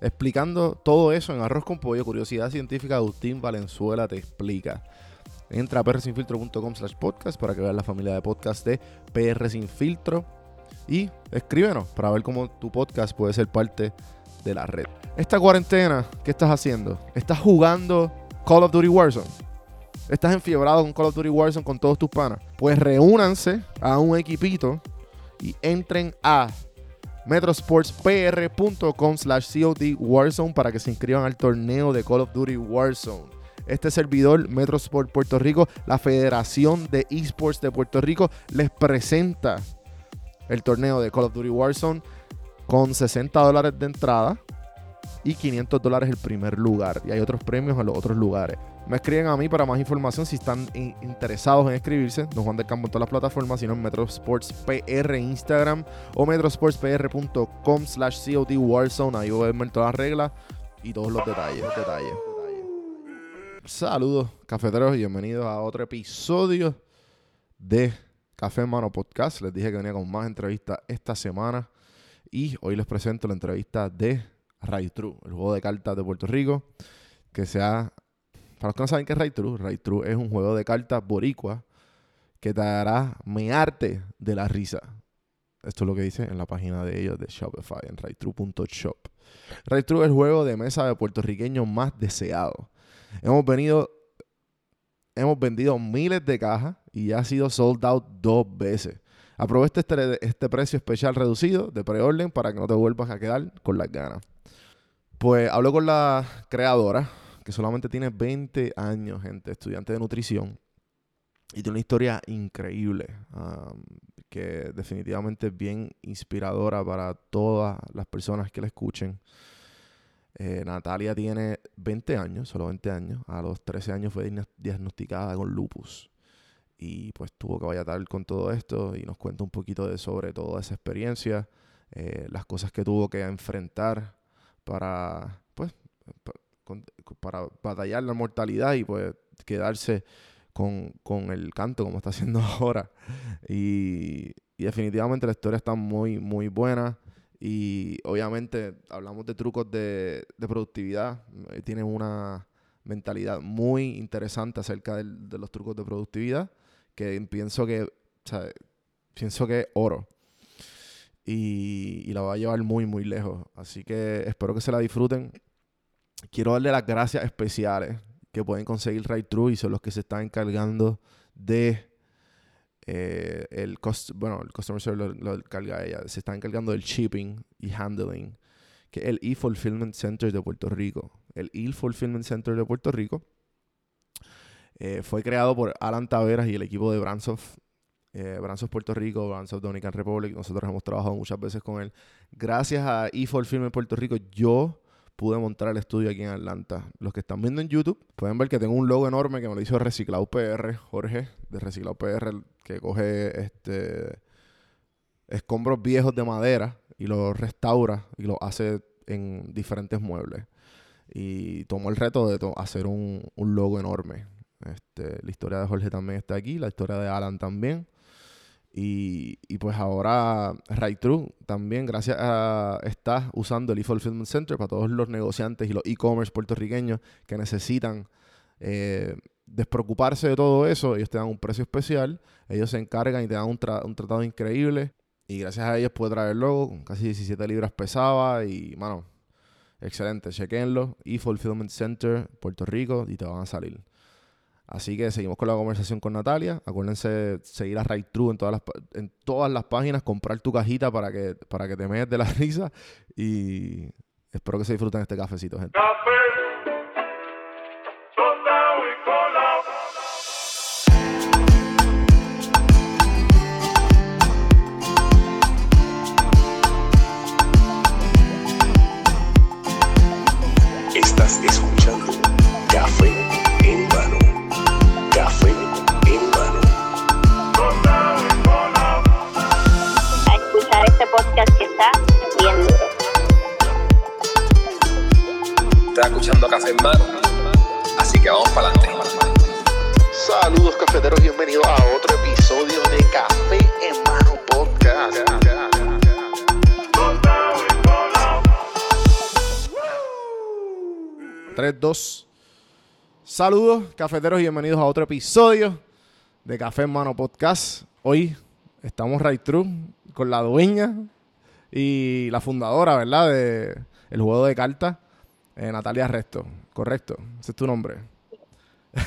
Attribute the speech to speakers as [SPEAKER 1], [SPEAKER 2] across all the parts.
[SPEAKER 1] Explicando todo eso en Arroz con Pollo, Curiosidad Científica, Agustín Valenzuela te explica. Entra a prsinfiltro.com slash podcast para que veas la familia de podcast de PR. Y escríbenos para ver cómo tu podcast puede ser parte de la red. Esta cuarentena, ¿qué estás haciendo? ¿Estás jugando Call of Duty Warzone? ¿Estás enfiebrado con Call of Duty Warzone con todos tus panas? Pues reúnanse a un equipito y entren a metrosportspr.com slash COD Warzone para que se inscriban al torneo de Call of Duty Warzone. Este servidor, Metrosport Puerto Rico, la Federación de Esports de Puerto Rico, les presenta el torneo de Call of Duty Warzone con 60 dólares de entrada y 500 dólares el primer lugar. Y hay otros premios en los otros lugares. Me escriben a mí para más información si están interesados en escribirse. Don Juan del Campo en todas las plataformas, sino en Metrosports PR Instagram o metrosportspr.com slash COD Warzone. Ahí voy a ver todas las reglas y todos los detalles. detalles. Saludos, cafeteros, y bienvenidos a otro episodio de Café Mano Podcast. Les dije que venía con más entrevistas esta semana y hoy les presento la entrevista de Ray True, el juego de cartas de Puerto Rico, que se ha... Para los que no saben qué es Ray True, Ray True es un juego de cartas boricua que te hará mearte de la risa. Esto es lo que dice en la página de ellos de Shopify, en raytrue.shop. Raytrue es el juego de mesa de puertorriqueños más deseado. Hemos venido, hemos vendido miles de cajas y ya ha sido sold out dos veces. Aprovecha este, este precio especial reducido de preorden para que no te vuelvas a quedar con las ganas. Pues hablo con la creadora, que solamente tiene 20 años, gente, estudiante de nutrición. Y tiene una historia increíble, que definitivamente es bien inspiradora para todas las personas que la escuchen. Eh, Natalia tiene 20 años, solo 20 años. A los 13 años fue diagnosticada con lupus. Y pues tuvo que vayatar con todo esto y nos cuenta un poquito de sobre toda esa experiencia, eh, las cosas que tuvo que enfrentar para, pues, para batallar la mortalidad y pues quedarse con, el canto como está haciendo ahora. Y, definitivamente la historia está muy, muy buena. Y obviamente hablamos de trucos de, productividad. Eh, tiene una mentalidad muy interesante acerca de los trucos de productividad que pienso que, pienso que es oro y, la va a llevar muy, muy lejos. Así que espero que se la disfruten. Quiero darle las gracias especiales que pueden conseguir Right True y son los que se están encargando de eh, el bueno, el customer service lo, encarga ella, se están encargando del shipping y handling, que es el e-fulfillment center de Puerto Rico. El e-fulfillment center de Puerto Rico eh, fue creado por Alan Taveras y el equipo de Brandsoft eh, Branzos Puerto Rico, Branzos Dominican Republic. Nosotros hemos trabajado muchas veces con él. Gracias a E4 Film en Puerto Rico, yo pude montar el estudio aquí en Atlanta. Los que están viendo en YouTube pueden ver que tengo un logo enorme que me lo hizo Reciclado PR, Jorge, de Reciclado PR, que coge este escombros viejos de madera y los restaura y los hace en diferentes muebles. Y tomó el reto de hacer un, logo enorme. Este, la historia de Jorge también está aquí, la historia de Alan también. Y, y, pues ahora Right True también, gracias a está usando el e-Fulfillment Center para todos los negociantes y los e-commerce puertorriqueños que necesitan eh, despreocuparse de todo eso. Ellos te dan un precio especial, ellos se encargan y te dan un, un tratado increíble. Y gracias a ellos pude traer el logo, casi 17 libras pesaba y, mano, excelente. Chequenlo, e-Fulfillment Center, Puerto Rico, y te van a salir. Así que seguimos con la conversación con Natalia. Acuérdense seguir a Right True en todas las, en todas las páginas, comprar tu cajita para que, para que te metes de la risa. Y espero que se disfruten este cafecito, gente.
[SPEAKER 2] Escuchando Café en Mano. Así que vamos para adelante.
[SPEAKER 1] Saludos cafeteros, bienvenidos a otro episodio de Café en Mano Podcast. 3, 2. Saludos cafeteros y bienvenidos a otro episodio de Café en Mano Podcast. Hoy estamos right true con la dueña y la fundadora, ¿verdad? De el juego de cartas eh, Natalia Resto, correcto. Ese es tu nombre.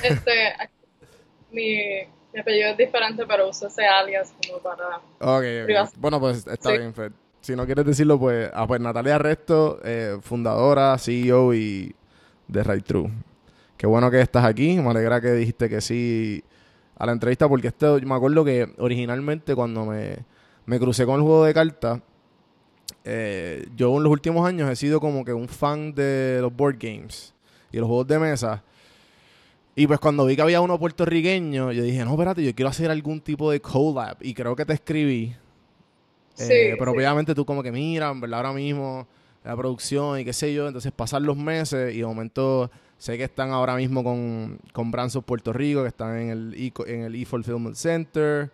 [SPEAKER 3] Este, mi, apellido es diferente, pero uso ese alias como para.
[SPEAKER 1] Ok, bueno, pues está bien, Fred. Si no quieres decirlo, pues, ah, pues Natalia Resto, eh, fundadora, CEO y de Right True. Qué bueno que estás aquí. Me alegra que dijiste que sí a la entrevista, porque esto, me acuerdo que originalmente cuando me, me crucé con el juego de cartas, eh, yo en los últimos años he sido como que un fan de los board games y los juegos de mesa. Y pues cuando vi que había uno puertorriqueño, yo dije, no, espérate, yo quiero hacer algún tipo de collab. Y creo que te escribí. Eh, pero obviamente tú como que mira, ¿verdad? Ahora mismo la producción y qué sé yo. Entonces pasan los meses y de momento sé que están ahora mismo con, con Branson Puerto Rico, que están en el e, en el e-Fulfillment Center.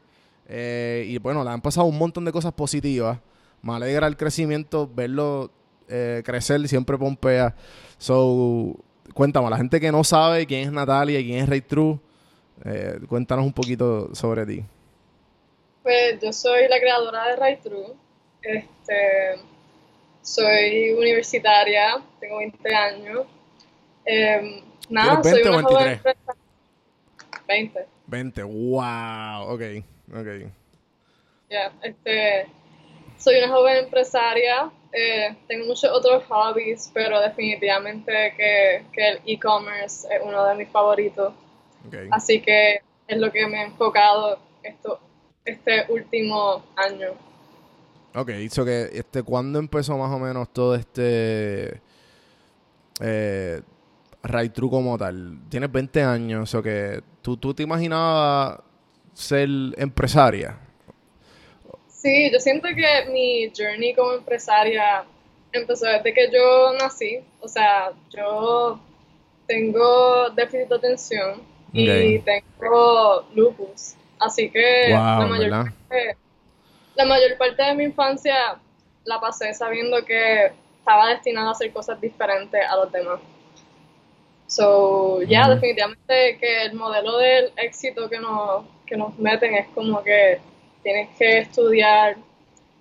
[SPEAKER 1] Eh, y bueno, le han pasado un montón de cosas positivas me alegra el crecimiento, verlo eh, crecer, siempre pompea. So, cuéntame, la gente que no sabe quién es Natalia y quién es Ray True, eh, cuéntanos un poquito sobre ti.
[SPEAKER 3] Pues yo soy la creadora de Ray True. Este, soy universitaria, tengo 20 años. Eh, nada, 20 soy una o 23? 20.
[SPEAKER 1] 20, wow, ok, ok.
[SPEAKER 3] Ya, este, soy una joven empresaria, eh, tengo muchos otros hobbies, pero definitivamente que, el e-commerce es uno de mis favoritos. Así que es lo que me he enfocado esto, este último año.
[SPEAKER 1] Ok, hizo que, este, ¿cuándo empezó más o menos todo este eh, Right True como tal? Tienes 20 años, o que ¿tú, tú te imaginabas ser empresaria.
[SPEAKER 3] Sí, yo siento que mi journey como empresaria empezó desde que yo nací. O sea, yo tengo déficit de atención y tengo lupus. Así que la, mayor parte, la mayor parte de mi infancia la pasé sabiendo que estaba destinada a hacer cosas diferentes a los demás. So, ya, definitivamente que el modelo del éxito que nos, que nos meten es como que tienes que estudiar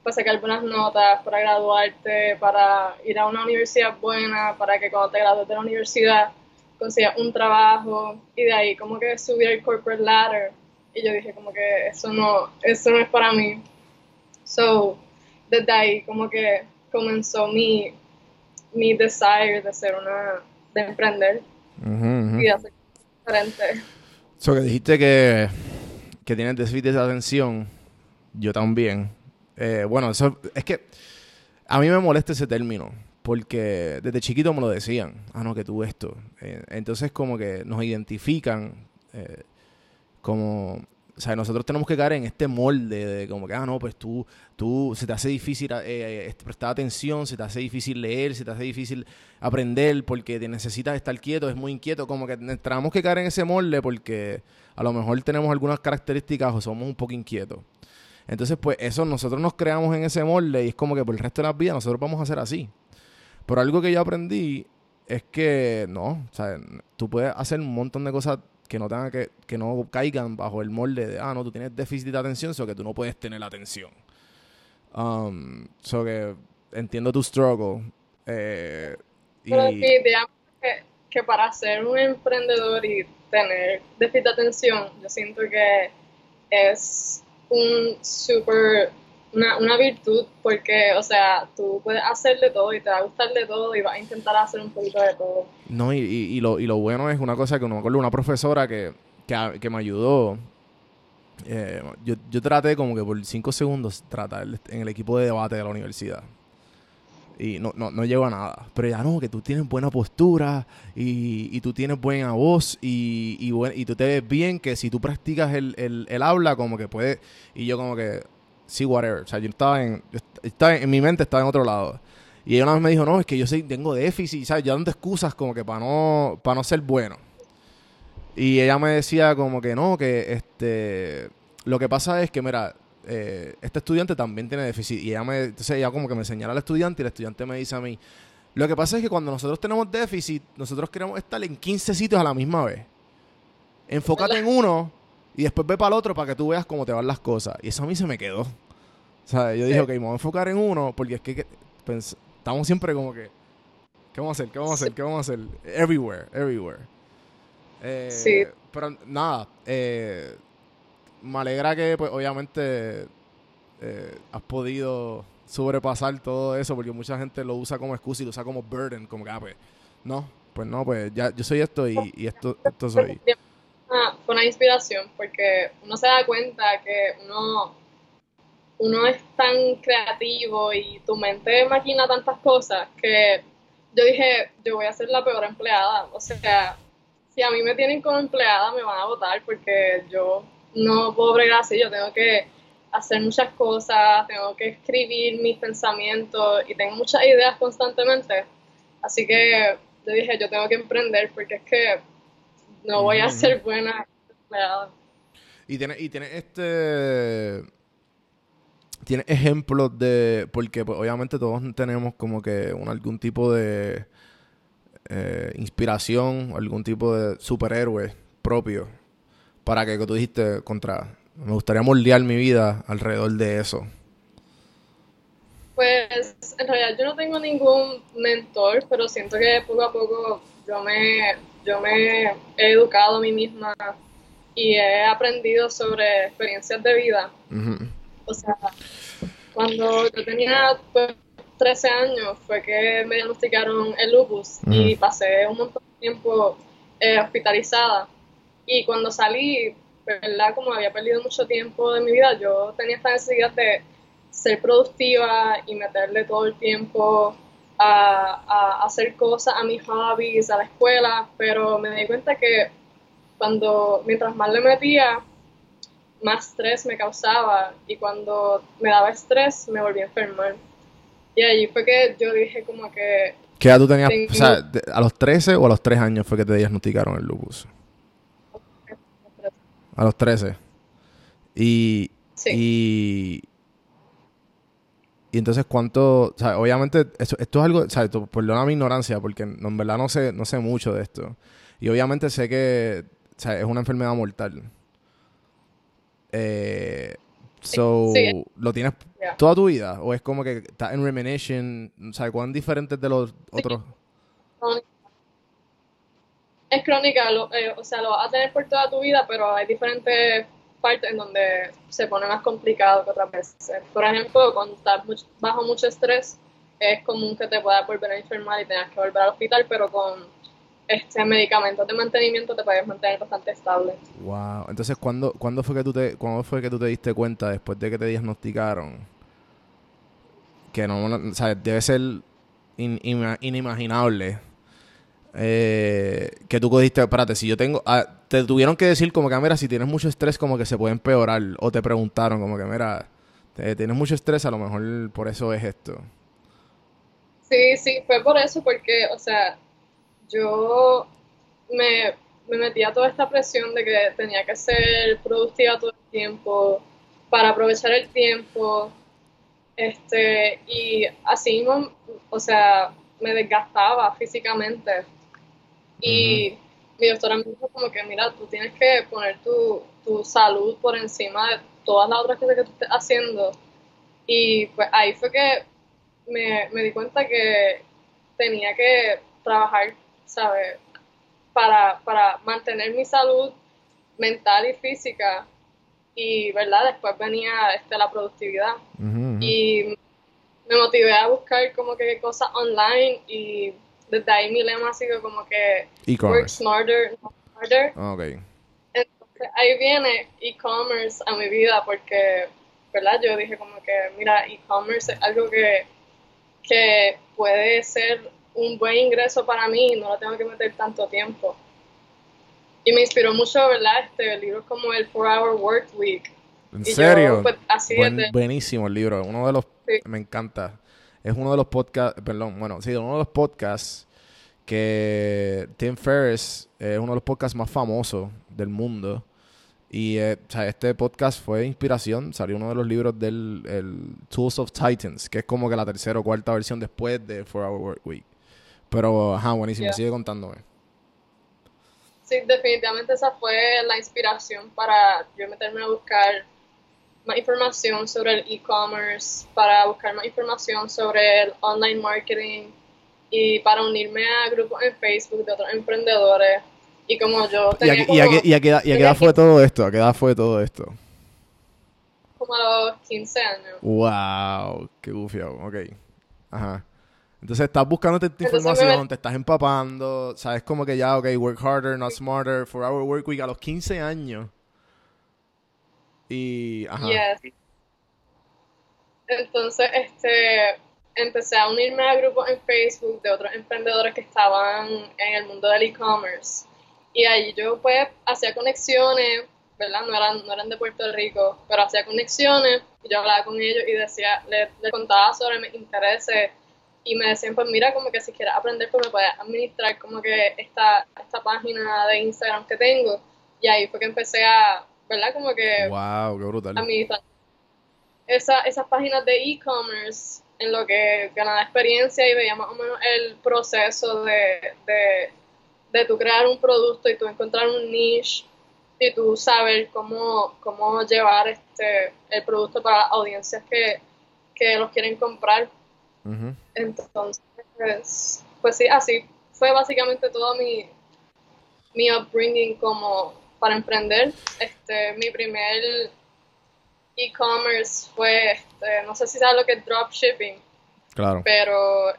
[SPEAKER 3] para sacar buenas notas, para graduarte, para ir a una universidad buena, para que cuando te gradúes de la universidad consigas un trabajo y de ahí como que subir el corporate ladder. Y yo dije como que eso no, eso no es para mí. So, desde ahí como que comenzó mi, mi desire de ser una, de emprender y de hacer diferente.
[SPEAKER 1] So que dijiste que, que tienes déficit de atención yo también. Eh, bueno, eso es que a mí me molesta ese término. porque desde chiquito me lo decían, ah, no, que tú esto. Eh, entonces como que nos identifican eh, como, o sea, nosotros tenemos que caer en este molde de como que, ah, no, pues tú, tú, se te hace difícil eh, prestar atención, se te hace difícil leer, se te hace difícil aprender porque te necesitas estar quieto, es muy inquieto, como que tenemos que caer en ese molde porque a lo mejor tenemos algunas características o somos un poco inquietos. Entonces, pues eso nosotros nos creamos en ese molde y es como que por el resto de la vida nosotros vamos a hacer así. Pero algo que yo aprendí es que no, o sea, tú puedes hacer un montón de cosas que no tengan que, que no caigan bajo el molde de, ah, no, tú tienes déficit de atención, o que tú no puedes tener atención. Um, so que entiendo tu struggle. Eh,
[SPEAKER 3] Pero sí, digamos que, que, para ser un emprendedor y tener déficit de atención, yo siento que es un súper una, una virtud porque, o sea, tú puedes hacer de todo y te va a gustar de todo y vas a intentar hacer un poquito de todo.
[SPEAKER 1] No, y, y, lo, y lo bueno es una cosa que no me acuerdo, una profesora que, que, que me ayudó. Eh, yo, yo traté como que por cinco segundos tratar en el equipo de debate de la universidad. Y no, no, no llego a nada. Pero ya no, que tú tienes buena postura y, y tú tienes buena voz y, y, y, tú te ves bien, que si tú practicas el, el, el habla, como que puedes... Y yo como que, sí, whatever. O sea, yo estaba en, estaba en, mi mente estaba en otro lado. Y ella una vez me dijo, no, es que yo soy, tengo déficit, ¿sabes? Ya dando excusas como que para no, para no ser bueno. Y ella me decía como que no, que este, lo que pasa es que, mira, eh, este estudiante también tiene déficit. Y ella me, entonces ella como que me señala al estudiante y el estudiante me dice a mí, lo que pasa es que cuando nosotros tenemos déficit, nosotros queremos estar en 15 sitios a la misma vez. Enfócate en uno y después ve para el otro para que tú veas cómo te van las cosas. Y eso a mí se me quedó. O sea, yo dije, ok, me voy a enfocar en uno porque es que, estamos siempre como que, ¿qué vamos a hacer? ¿Qué vamos a hacer? ¿Qué vamos a hacer? Everywhere, everywhere. Eh, sí. Pero nada, eh, me alegra que, pues, obviamente, eh, has podido sobrepasar todo eso porque mucha gente lo usa como excusa y lo usa como burden, como que, ah, pues, no, pues no, pues ya yo soy esto y, esto, esto soy
[SPEAKER 3] fue una inspiración porque uno se da cuenta que uno, uno es tan creativo y tu mente maquina tantas cosas que yo dije, yo voy a ser la peor empleada. O sea, si a mí me tienen como empleada me van a votar porque yo no puedo bregar así, yo tengo que hacer muchas cosas, tengo que escribir mis pensamientos y tengo muchas ideas constantemente. Así que yo dije, yo tengo que emprender porque es que no voy a ser buena empleada.
[SPEAKER 1] Y tiene, y tiene este. Tiene ejemplos de. Porque pues, obviamente todos tenemos como que un, algún tipo de eh, inspiración, algún tipo de superhéroe propio. Para que, que tú dijiste, contra. Me gustaría moldear mi vida alrededor de eso.
[SPEAKER 3] Pues en realidad yo no tengo ningún mentor, pero siento que poco a poco yo me yo me he educado a mí misma y he aprendido sobre experiencias de vida. O sea, cuando yo tenía 13 pues, años fue que me diagnosticaron el lupus y pasé un montón de tiempo eh, hospitalizada. Y cuando salí, ¿verdad? Como había perdido mucho tiempo de mi vida, yo tenía esta necesidad de ser productiva y meterle todo el tiempo a, hacer cosas, a mis hobbies, a la escuela, pero me di cuenta que cuando, mientras más le metía, más estrés me causaba y cuando me daba estrés me volví a enfermar. Y allí fue que yo dije como que...
[SPEAKER 1] ¿Qué edad tú tenías? O sea, ¿a los 13 o a los 3 años fue que te diagnosticaron el lupus? A los 13. Y, sí. y, y entonces, ¿cuánto? O sea, obviamente, esto, esto es algo, o sea, perdona mi ignorancia, porque en verdad no sé, no sé mucho de esto. Y obviamente sé que o sea, es una enfermedad mortal. Eh, so, ¿lo tienes toda tu vida? ¿O es como que estás en remission? Sea, ¿cuán diferentes de los otros?
[SPEAKER 3] Es crónica, eh, o sea, lo vas a tener por toda tu vida, pero hay diferentes partes en donde se pone más complicado que otras veces. Por ejemplo, cuando estás bajo mucho estrés, es común que te puedas volver a enfermar y tengas que volver al hospital, pero con este medicamentos de mantenimiento te puedes mantener bastante estable.
[SPEAKER 1] Wow. Entonces, ¿cuándo, ¿cuándo fue que tú te cuándo fue que tú te diste cuenta después de que te diagnosticaron que no, o sea, debe ser in- ima- inimaginable eh, que tú cogiste, espérate, si yo tengo, ah, te tuvieron que decir como que, mira, si tienes mucho estrés, como que se puede empeorar, o te preguntaron como que, mira, te- tienes mucho estrés, a lo mejor por eso es esto.
[SPEAKER 3] Sí, sí, fue por eso, porque, o sea, yo me, me metía toda esta presión de que tenía que ser productiva todo el tiempo, para aprovechar el tiempo, este, y así o sea, me desgastaba físicamente. Y mi doctora me dijo como que, mira, tú tienes que poner tu, tu salud por encima de todas las otras cosas que tú estés haciendo. Y pues ahí fue que me, me di cuenta que tenía que trabajar, ¿sabes? Para, para mantener mi salud mental y física. Y, ¿verdad? Después venía este, la productividad.
[SPEAKER 1] Ujú.
[SPEAKER 3] Y me motivé a buscar como que cosas online y desde ahí mi lema ha sido como que work smarter, not harder.
[SPEAKER 1] Ah, Ok.
[SPEAKER 3] Entonces ahí viene e-commerce a mi vida porque, ¿verdad? Yo dije como que, mira, e-commerce es algo que, que puede ser un buen ingreso para mí y no lo tengo que meter tanto tiempo. Y me inspiró mucho, ¿verdad? Este, libros como el 4-Hour Work Week.
[SPEAKER 1] ¿En
[SPEAKER 3] Y yo,
[SPEAKER 1] serio?
[SPEAKER 3] pues, así
[SPEAKER 1] Buen-
[SPEAKER 3] desde-
[SPEAKER 1] buenísimo el libro. Uno de los...
[SPEAKER 3] Sí.
[SPEAKER 1] Me encanta. Es uno de los podcasts... Perdón, bueno, sí, uno de los podcasts que Tim Ferriss es uno de los podcasts más famosos del mundo. Y eh, o sea, este podcast fue inspiración. Salió uno de los libros del el Tools of Titans, que es como que la tercera o cuarta versión después de 4-Hour Work Week. Pero, ajá, buenísimo.
[SPEAKER 3] Yeah.
[SPEAKER 1] Sigue contándome.
[SPEAKER 3] Sí, definitivamente esa fue la inspiración para yo meterme a buscar más información sobre el e-commerce, para buscar más información sobre el online marketing y para unirme a grupos en Facebook de otros emprendedores. Y como yo
[SPEAKER 1] ¿Y a,
[SPEAKER 3] tenía
[SPEAKER 1] y
[SPEAKER 3] como,
[SPEAKER 1] a y a qué edad- fue todo esto? ¿A qué edad fue todo esto?
[SPEAKER 3] como a los 15 años.
[SPEAKER 1] Wow, qué gufiado. Ok. Ajá. Entonces estás buscando esta
[SPEAKER 3] me
[SPEAKER 1] información, te estás empapando, sabes como que ya, ok, work harder, not smarter, four hour work week a los 15 años. Y, ajá.
[SPEAKER 3] Entonces, este, empecé a unirme a grupos en Facebook de otros emprendedores que estaban en el mundo del e-commerce. Y ahí yo pues hacía conexiones, ¿verdad? No eran, no eran de Puerto Rico, pero hacía conexiones y yo hablaba con ellos y decía, les, les contaba sobre mis intereses y me decían, pues mira, como que si quieres aprender, pues me puedes administrar como que esta, esta página de Instagram que tengo. Y ahí fue que empecé a, ¿verdad? Como que
[SPEAKER 1] Wow, qué brutal.
[SPEAKER 3] administrar esa, esas páginas de e-commerce en lo que ganaba experiencia y veía más o menos el proceso de, de, de tú crear un producto y tú encontrar un niche y tú saber cómo, cómo llevar este el producto para audiencias que, que los quieren comprar. Entonces, pues, pues sí, así fue básicamente todo mi, mi upbringing como para emprender. Este, mi primer e-commerce fue, este, no sé si sabes lo que es dropshipping,
[SPEAKER 1] Claro.
[SPEAKER 3] pero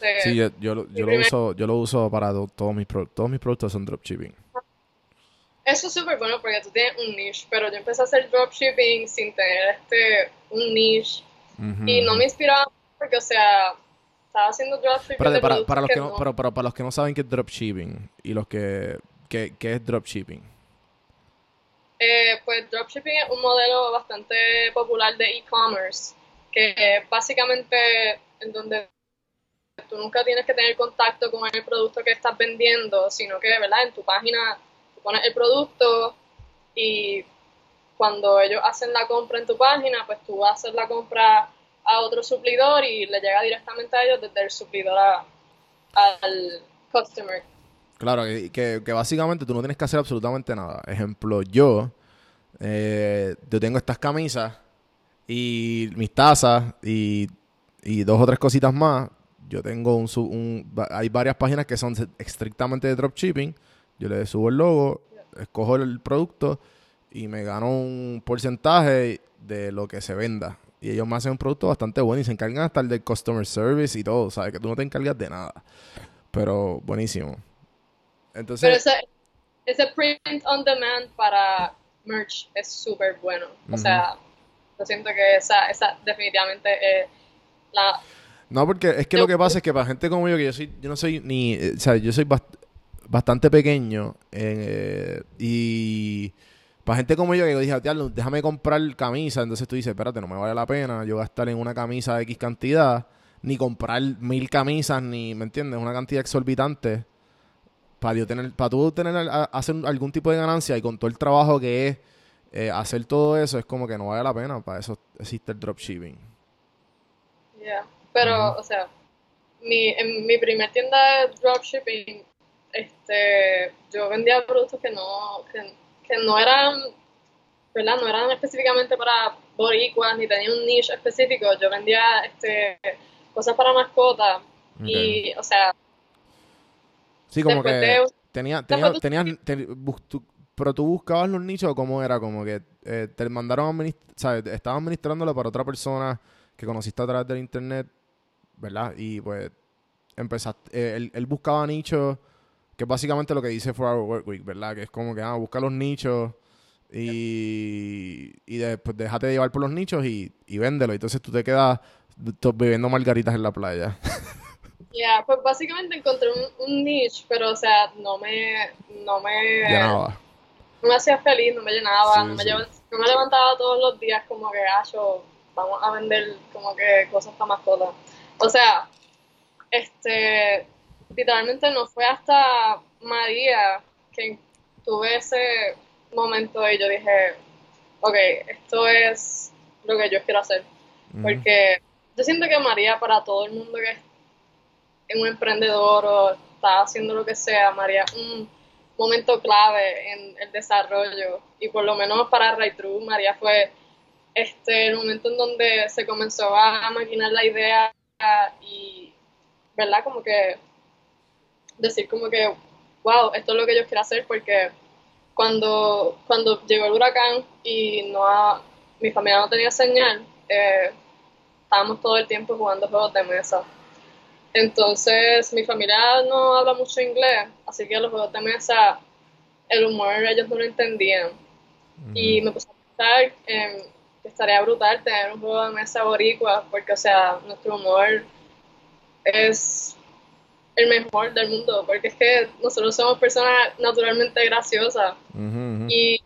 [SPEAKER 3] este,
[SPEAKER 1] Sí, yo, yo, lo- yo lo uso, yo lo uso para to- todos mis pro- todos mis productos son dropshipping.
[SPEAKER 3] eso es súper bueno porque tú tienes un niche, pero yo empecé a hacer dropshipping sin tener este un niche y no me inspiraba porque, o sea, estaba haciendo dropshipping
[SPEAKER 1] Espérate,
[SPEAKER 3] de
[SPEAKER 1] para, los
[SPEAKER 3] que
[SPEAKER 1] que no,
[SPEAKER 3] no-
[SPEAKER 1] pero, pero para los que no saben qué es dropshipping y los que qué, qué es dropshipping.
[SPEAKER 3] Eh, pues dropshipping es un modelo bastante popular de e-commerce, que básicamente en donde tú nunca tienes que tener contacto con el producto que estás vendiendo, sino que, ¿verdad? En tu página tú pones el producto y cuando ellos hacen la compra en tu página, pues tú haces la compra a otro suplidor y le llega directamente a ellos desde el suplidor al customer.
[SPEAKER 1] Claro, que, que, básicamente tú no tienes que hacer absolutamente nada. Ejemplo, yo, eh, yo tengo estas camisas y mis tazas y, dos o tres cositas más. Yo tengo un, un- hay varias páginas que son estrictamente de dropshipping. Yo le subo el logo, escojo el producto y me gano un porcentaje de lo que se venda. Y ellos me hacen un producto bastante bueno y se encargan hasta el del customer service y todo, ¿sabes? Que tú no te encargas de nada. Pero buenísimo. Entonces,
[SPEAKER 3] Pero ese, ese print on demand para merch es súper bueno. O sea, yo siento que esa, esa definitivamente es la
[SPEAKER 1] No, porque es que lo que pasa es que para gente como yo, que yo soy, yo no soy ni, eh, o sea, yo soy bastante pequeño eh, y para gente como yo que dije, déjame comprar camisa, entonces tú dices, espérate, no me vale la pena yo gastar en una camisa de X cantidad, ni comprar mil camisas, ni, ¿me entiendes? Una cantidad exorbitante para tener, para tú tener, hacer algún tipo de ganancia y con todo el trabajo que es eh, hacer todo eso, es como que no vale la pena, para eso existe el dropshipping.
[SPEAKER 3] Yeah. Pero, o sea, mi, en mi primer tienda de dropshipping, este, yo vendía productos que no, que, no eran, ¿verdad? No eran específicamente para boricuas, ni tenía un niche específico. Yo vendía, este, cosas para mascotas. Y, o sea...
[SPEAKER 1] Sí, como que tenía, tenía, tenía, pero tú buscabas los nichos, ¿cómo era? Como que eh, te mandaron a ¿sabes? Estabas administrándolo para otra persona que conociste a través del internet ¿verdad? Y pues empezaste, eh, él, buscaba nichos, que es básicamente lo que dice For Our Work Week, ¿verdad? Que es como que, ah, busca los nichos y, y después déjate llevar por los nichos y, y véndelo. Entonces tú te quedas bebiendo margaritas en la playa.
[SPEAKER 3] Ya, pues básicamente encontré un, niche, pero o sea, no me, no me... Llenaba. No me hacía feliz, no me llenaba, no, me no me levantaba todos los días como que, yo, vamos a vender como que cosas para mascotas. O sea, este, literalmente no fue hasta María que tuve ese momento y yo dije, ok, esto es lo que yo quiero hacer. Porque yo siento que María, para todo el mundo que un emprendedor o está haciendo lo que sea, María un momento clave en el desarrollo. Y por lo menos para True, María fue este, el momento en donde se comenzó a maquinar la idea y, ¿verdad? Como que decir como que, wow, esto es lo que yo quiero hacer porque cuando, cuando llegó el huracán y no mi familia no tenía señal, eh, estábamos todo el tiempo jugando juegos de mesa. Entonces, mi familia no habla mucho inglés, así que los juegos de mesa, el humor ellos no lo entendían. Y me puse a pensar en estaría brutal tener un juego de mesa boricua, porque, o sea, nuestro humor es el mejor del mundo, porque es que nosotros somos personas naturalmente graciosas. Y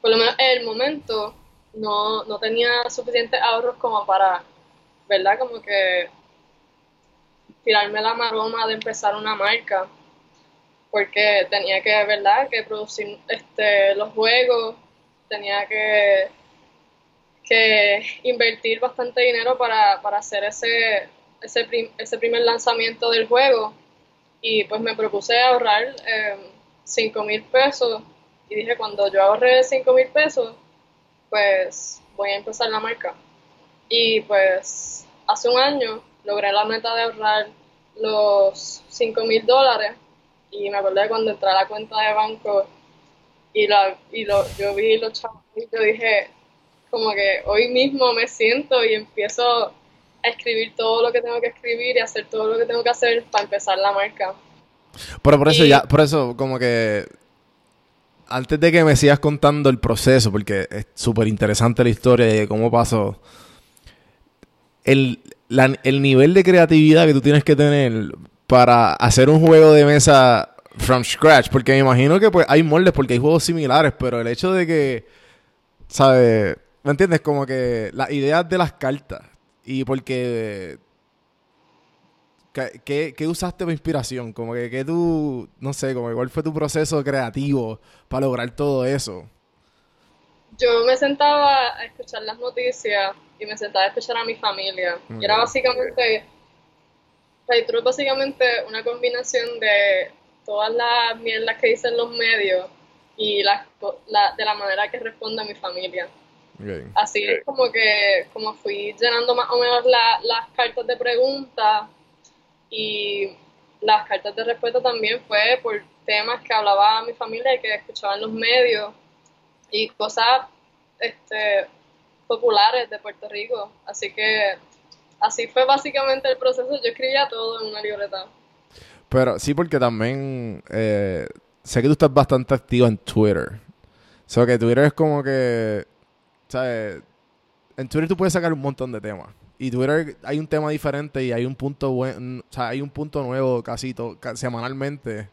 [SPEAKER 3] por lo menos en el momento no, no tenía suficientes ahorros como para, ¿verdad? Como que tirarme la maroma de empezar una marca porque tenía que, ¿verdad?, que producir este, los juegos, tenía que, que invertir bastante dinero para, hacer ese, ese, ese, primer lanzamiento del juego. Y pues me propuse ahorrar eh, 5 mil pesos. Y dije, cuando yo ahorré 5 mil pesos, pues voy a empezar la marca. Y pues hace un año logré la meta de ahorrar los 5 mil dólares. Y me acordé cuando entré a la cuenta de banco y, la, y lo, yo vi los chavos y yo dije, como que hoy mismo me siento y empiezo a escribir todo lo que tengo que escribir y hacer todo lo que tengo que hacer para empezar la marca.
[SPEAKER 1] Pero por eso ya, por eso como que antes de que me sigas contando el proceso, porque es súper interesante la historia de cómo pasó, el, el nivel de creatividad que tú tienes que tener para hacer un juego de mesa from scratch, porque me imagino que pues hay moldes porque hay juegos similares, pero el hecho de que, ¿sabes? ¿Me entiendes? Como que las ideas de las cartas y porque... ¿Qué, qué, usaste para inspiración? Como que, que tú, no sé, como cuál fue tu proceso creativo para lograr todo eso.
[SPEAKER 3] Yo me sentaba a escuchar las noticias y me sentaba a escuchar a mi familia. Y era básicamente, es básicamente una combinación de todas las mierdas que dicen los medios y la, de la manera que responde mi familia. Así es como que como fui llenando más o menos las cartas de preguntas y las cartas de respuesta también fue por temas que hablaba mi familia y que escuchaban los medios y cosas este, populares de Puerto Rico. Así que así fue básicamente el proceso. Yo escribía todo en una libreta.
[SPEAKER 1] Pero sí, porque también eh, sé que tú estás bastante activo en Twitter. O sea, que Twitter es como que, ¿sabes? En Twitter tú puedes sacar un montón de temas. Y Twitter hay un tema diferente y hay un punto buen, o sea, hay un punto nuevo casi to- ca- semanalmente.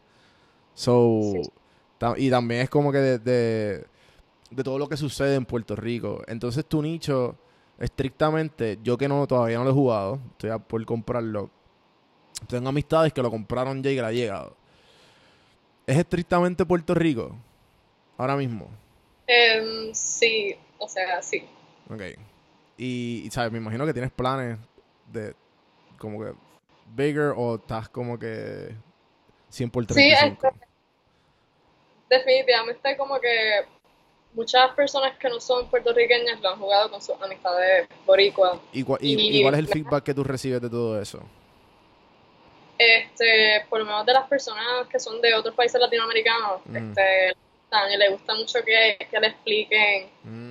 [SPEAKER 1] So,
[SPEAKER 3] Sí.
[SPEAKER 1] ta- y también es como que de, de, de todo lo que sucede en Puerto Rico. Entonces tu nicho, estrictamente, yo que no todavía no lo he jugado, estoy a por comprarlo. Tengo amistades que lo compraron ya y que le ha llegado. ¿Es estrictamente Puerto Rico? Ahora mismo.
[SPEAKER 3] Em, sí, o sea, sí.
[SPEAKER 1] Ok. Y, y, ¿sabes? Me imagino que tienes planes de como que bigger o estás como que 100 por
[SPEAKER 3] Sí,
[SPEAKER 1] 35.
[SPEAKER 3] este, definitivamente como que muchas personas que no son puertorriqueñas lo han jugado con sus amistades boricuas.
[SPEAKER 1] ¿Y, cua- y- cuál es el feedback que tú recibes de todo eso?
[SPEAKER 3] Este, por lo menos de las personas que son de otros países latinoamericanos,
[SPEAKER 1] Mm.
[SPEAKER 3] este, le y les gusta mucho que, que le expliquen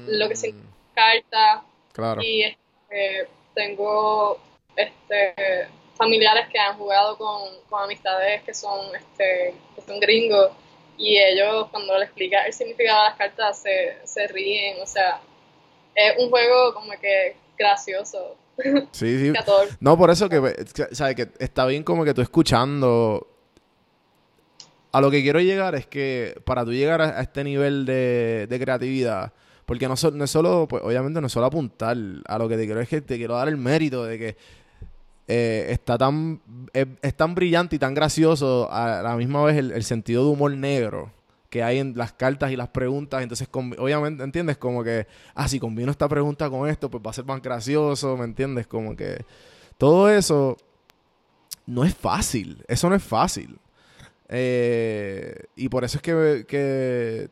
[SPEAKER 3] Lo que
[SPEAKER 1] Mm,
[SPEAKER 3] significa cartas
[SPEAKER 1] Claro.
[SPEAKER 3] y este, tengo este, familiares que han jugado con, con amistades que son, este, que son gringos y ellos cuando les explica el significado de las cartas se, se ríen, o sea, es un juego como que gracioso
[SPEAKER 1] Sí, sí. No, por eso que, ¿sabes? Que está bien como que tú escuchando. A lo que quiero llegar es que para tú llegar a, a este nivel de, de creatividad, porque no, so- no es solo, pues obviamente no es solo apuntar, a lo que te quiero es que te quiero dar el mérito de que eh, está tan, es, es tan brillante y tan gracioso a la misma vez el, sentido de humor negro que hay en las cartas y las preguntas. Entonces, obviamente, ¿entiendes? Como que, ah, si combino esta pregunta con esto, pues va a ser más gracioso, ¿me entiendes? Como que todo eso no es fácil. Eso no es fácil. Eh, y por eso es que, que,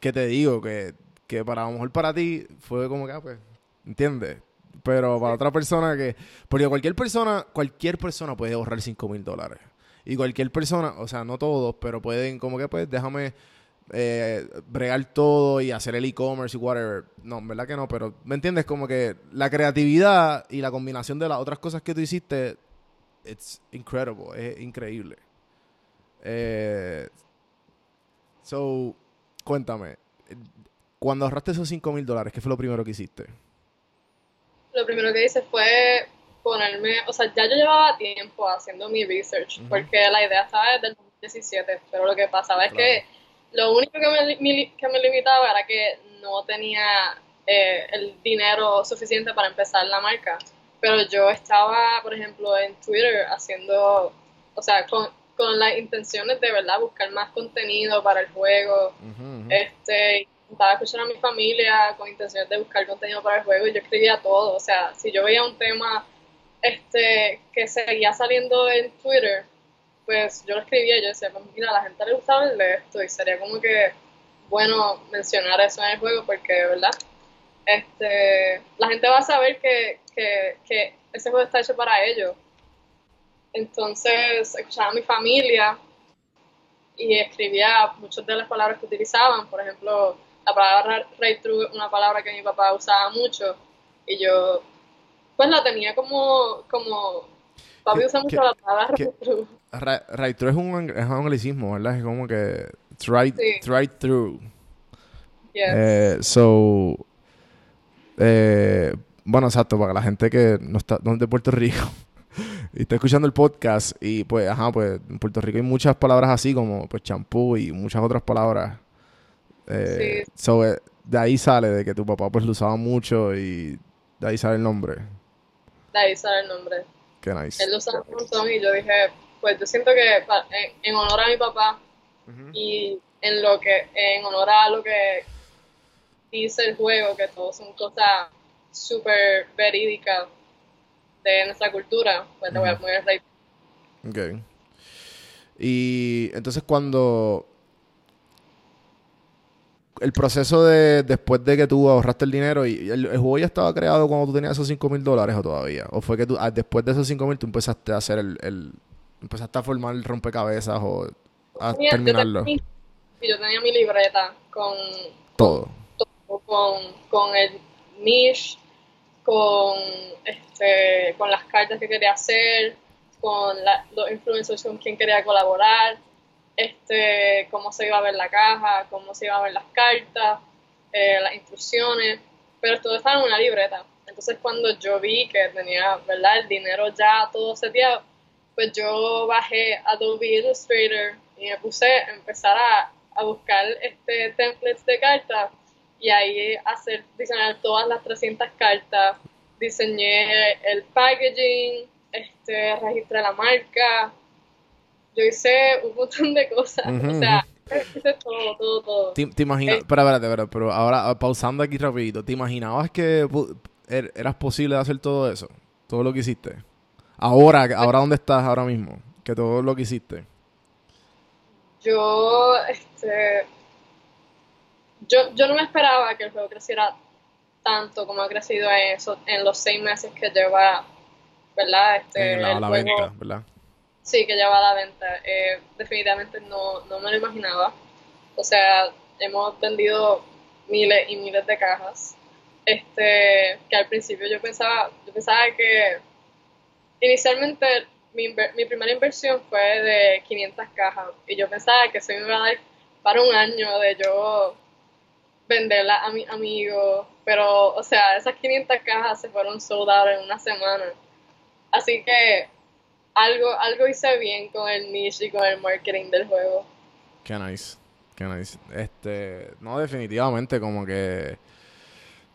[SPEAKER 1] que te digo que, que para a lo mejor para ti fue como que, ah, pues, ¿entiendes? Pero para otra persona que... Porque cualquier persona, cualquier persona puede ahorrar 5 mil dólares. Y cualquier persona, o sea, no todos, pero pueden como que, pues, déjame eh, bregar todo y hacer el e-commerce y whatever. No, en verdad que no, pero ¿me entiendes? Como que la creatividad y la combinación de las otras cosas que tú hiciste, it's incredible, es increíble. Eh, so, cuéntame, cuando ahorraste esos 5 mil dólares, ¿qué fue lo primero que hiciste?
[SPEAKER 3] Lo primero que hice fue ponerme, o sea, ya yo llevaba tiempo haciendo mi research, porque la idea estaba desde el 2017, pero lo que pasaba es
[SPEAKER 1] Claro.
[SPEAKER 3] que lo único que me, mi- que me limitaba era que no tenía eh, el dinero suficiente para empezar la marca. Pero yo estaba, por ejemplo, en Twitter haciendo, o sea, con, con las intenciones de verdad buscar más contenido para el juego, este, intentaba escuchar a mi familia con intenciones de buscar contenido para el juego y yo escribía todo. O sea, si yo veía un tema este, que seguía saliendo en Twitter, pues yo lo escribía y yo decía, pues mira, a la gente le gusta hablar de esto y sería como que bueno mencionar eso en el juego porque, ¿verdad? Este, la gente va a saber que, que, que ese juego está hecho para ellos. Entonces, escuchaba a mi familia y escribía muchas de las palabras que utilizaban. Por ejemplo, la palabra right through es una palabra que mi papá usaba mucho y yo pues la tenía como, como papi
[SPEAKER 1] ¿Qué-
[SPEAKER 3] usa mucho la palabra Right through
[SPEAKER 1] es un, es un anglicismo, ¿verdad? Es como que right,
[SPEAKER 3] Sí.
[SPEAKER 1] through.
[SPEAKER 3] Yes.
[SPEAKER 1] Eh, so, eh, bueno, exacto, para la gente que no está no es de Puerto Rico y está escuchando el podcast y pues, ajá, pues en Puerto Rico hay muchas palabras así como pues champú y muchas otras palabras. Eh, so, eh, de ahí sale de que tu papá pues lo usaba mucho y de ahí sale el nombre.
[SPEAKER 3] De ahí sale el nombre.
[SPEAKER 1] Qué nice.
[SPEAKER 3] Él lo usaba un montón y yo dije, pues yo siento que pa- en, en honor a mi papá y en lo que en honor a lo que dice el juego, que todos son cosas súper verídicas de nuestra cultura, pues te voy a poner right
[SPEAKER 1] Ok. Y entonces cuando el proceso de después de que tú ahorraste el dinero y el, el juego ya estaba creado cuando tú tenías esos 5 mil dólares o todavía, o fue que tú ah, después de esos 5 mil tú empezaste a hacer el, el- empezaste a formar el rompecabezas o a
[SPEAKER 3] Tenía- yo
[SPEAKER 1] terminarlo
[SPEAKER 3] tenía yo tenía mi libreta con,
[SPEAKER 1] todo.
[SPEAKER 3] con, con el niche, con, este, con las cartas que quería hacer, con la- los influencers con quien quería colaborar, este, cómo se iba a ver la caja, cómo se iban a ver las cartas, eh, las instrucciones, pero todo estaba en una libreta. Entonces cuando yo vi que tenía, ¿verdad? El dinero ya todo seteado, pues yo bajé Adobe Illustrator y me puse a empezar a, a buscar este templates de cartas y ahí hacer, diseñar todas las 300 cartas, diseñé el packaging, este, registré la marca, yo hice un montón de cosas, o sea, hice todo, todo, todo.
[SPEAKER 1] ¿Te, te imaginas?
[SPEAKER 3] Eh,
[SPEAKER 1] espera, espérate, espérate, pero ahora pausando aquí rapidito, ¿te imaginabas que er- eras posible hacer todo eso? Todo lo que hiciste. Ahora, ahora dónde estás ahora mismo, que todo lo que hiciste.
[SPEAKER 3] yo, este, yo, yo no me esperaba que el juego creciera tanto como ha crecido en, eso, en los seis meses que lleva, ¿verdad? Este,
[SPEAKER 1] en la,
[SPEAKER 3] el
[SPEAKER 1] la
[SPEAKER 3] juego-
[SPEAKER 1] venta, ¿verdad?
[SPEAKER 3] Sí, que lleva a la venta. Eh, definitivamente no, no me lo imaginaba. O sea, hemos vendido miles y miles de cajas. Este, que al principio yo pensaba, yo pensaba que inicialmente mi, mi primera inversión fue de 500 cajas y yo pensaba que eso me iba a dar para un año de yo venderla a mis amigos, pero o sea, esas 500 cajas se fueron sold out en una semana. Así que algo, algo hice bien con el niche y con el marketing del juego.
[SPEAKER 1] Qué nice. Qué nice. Este, no, definitivamente como que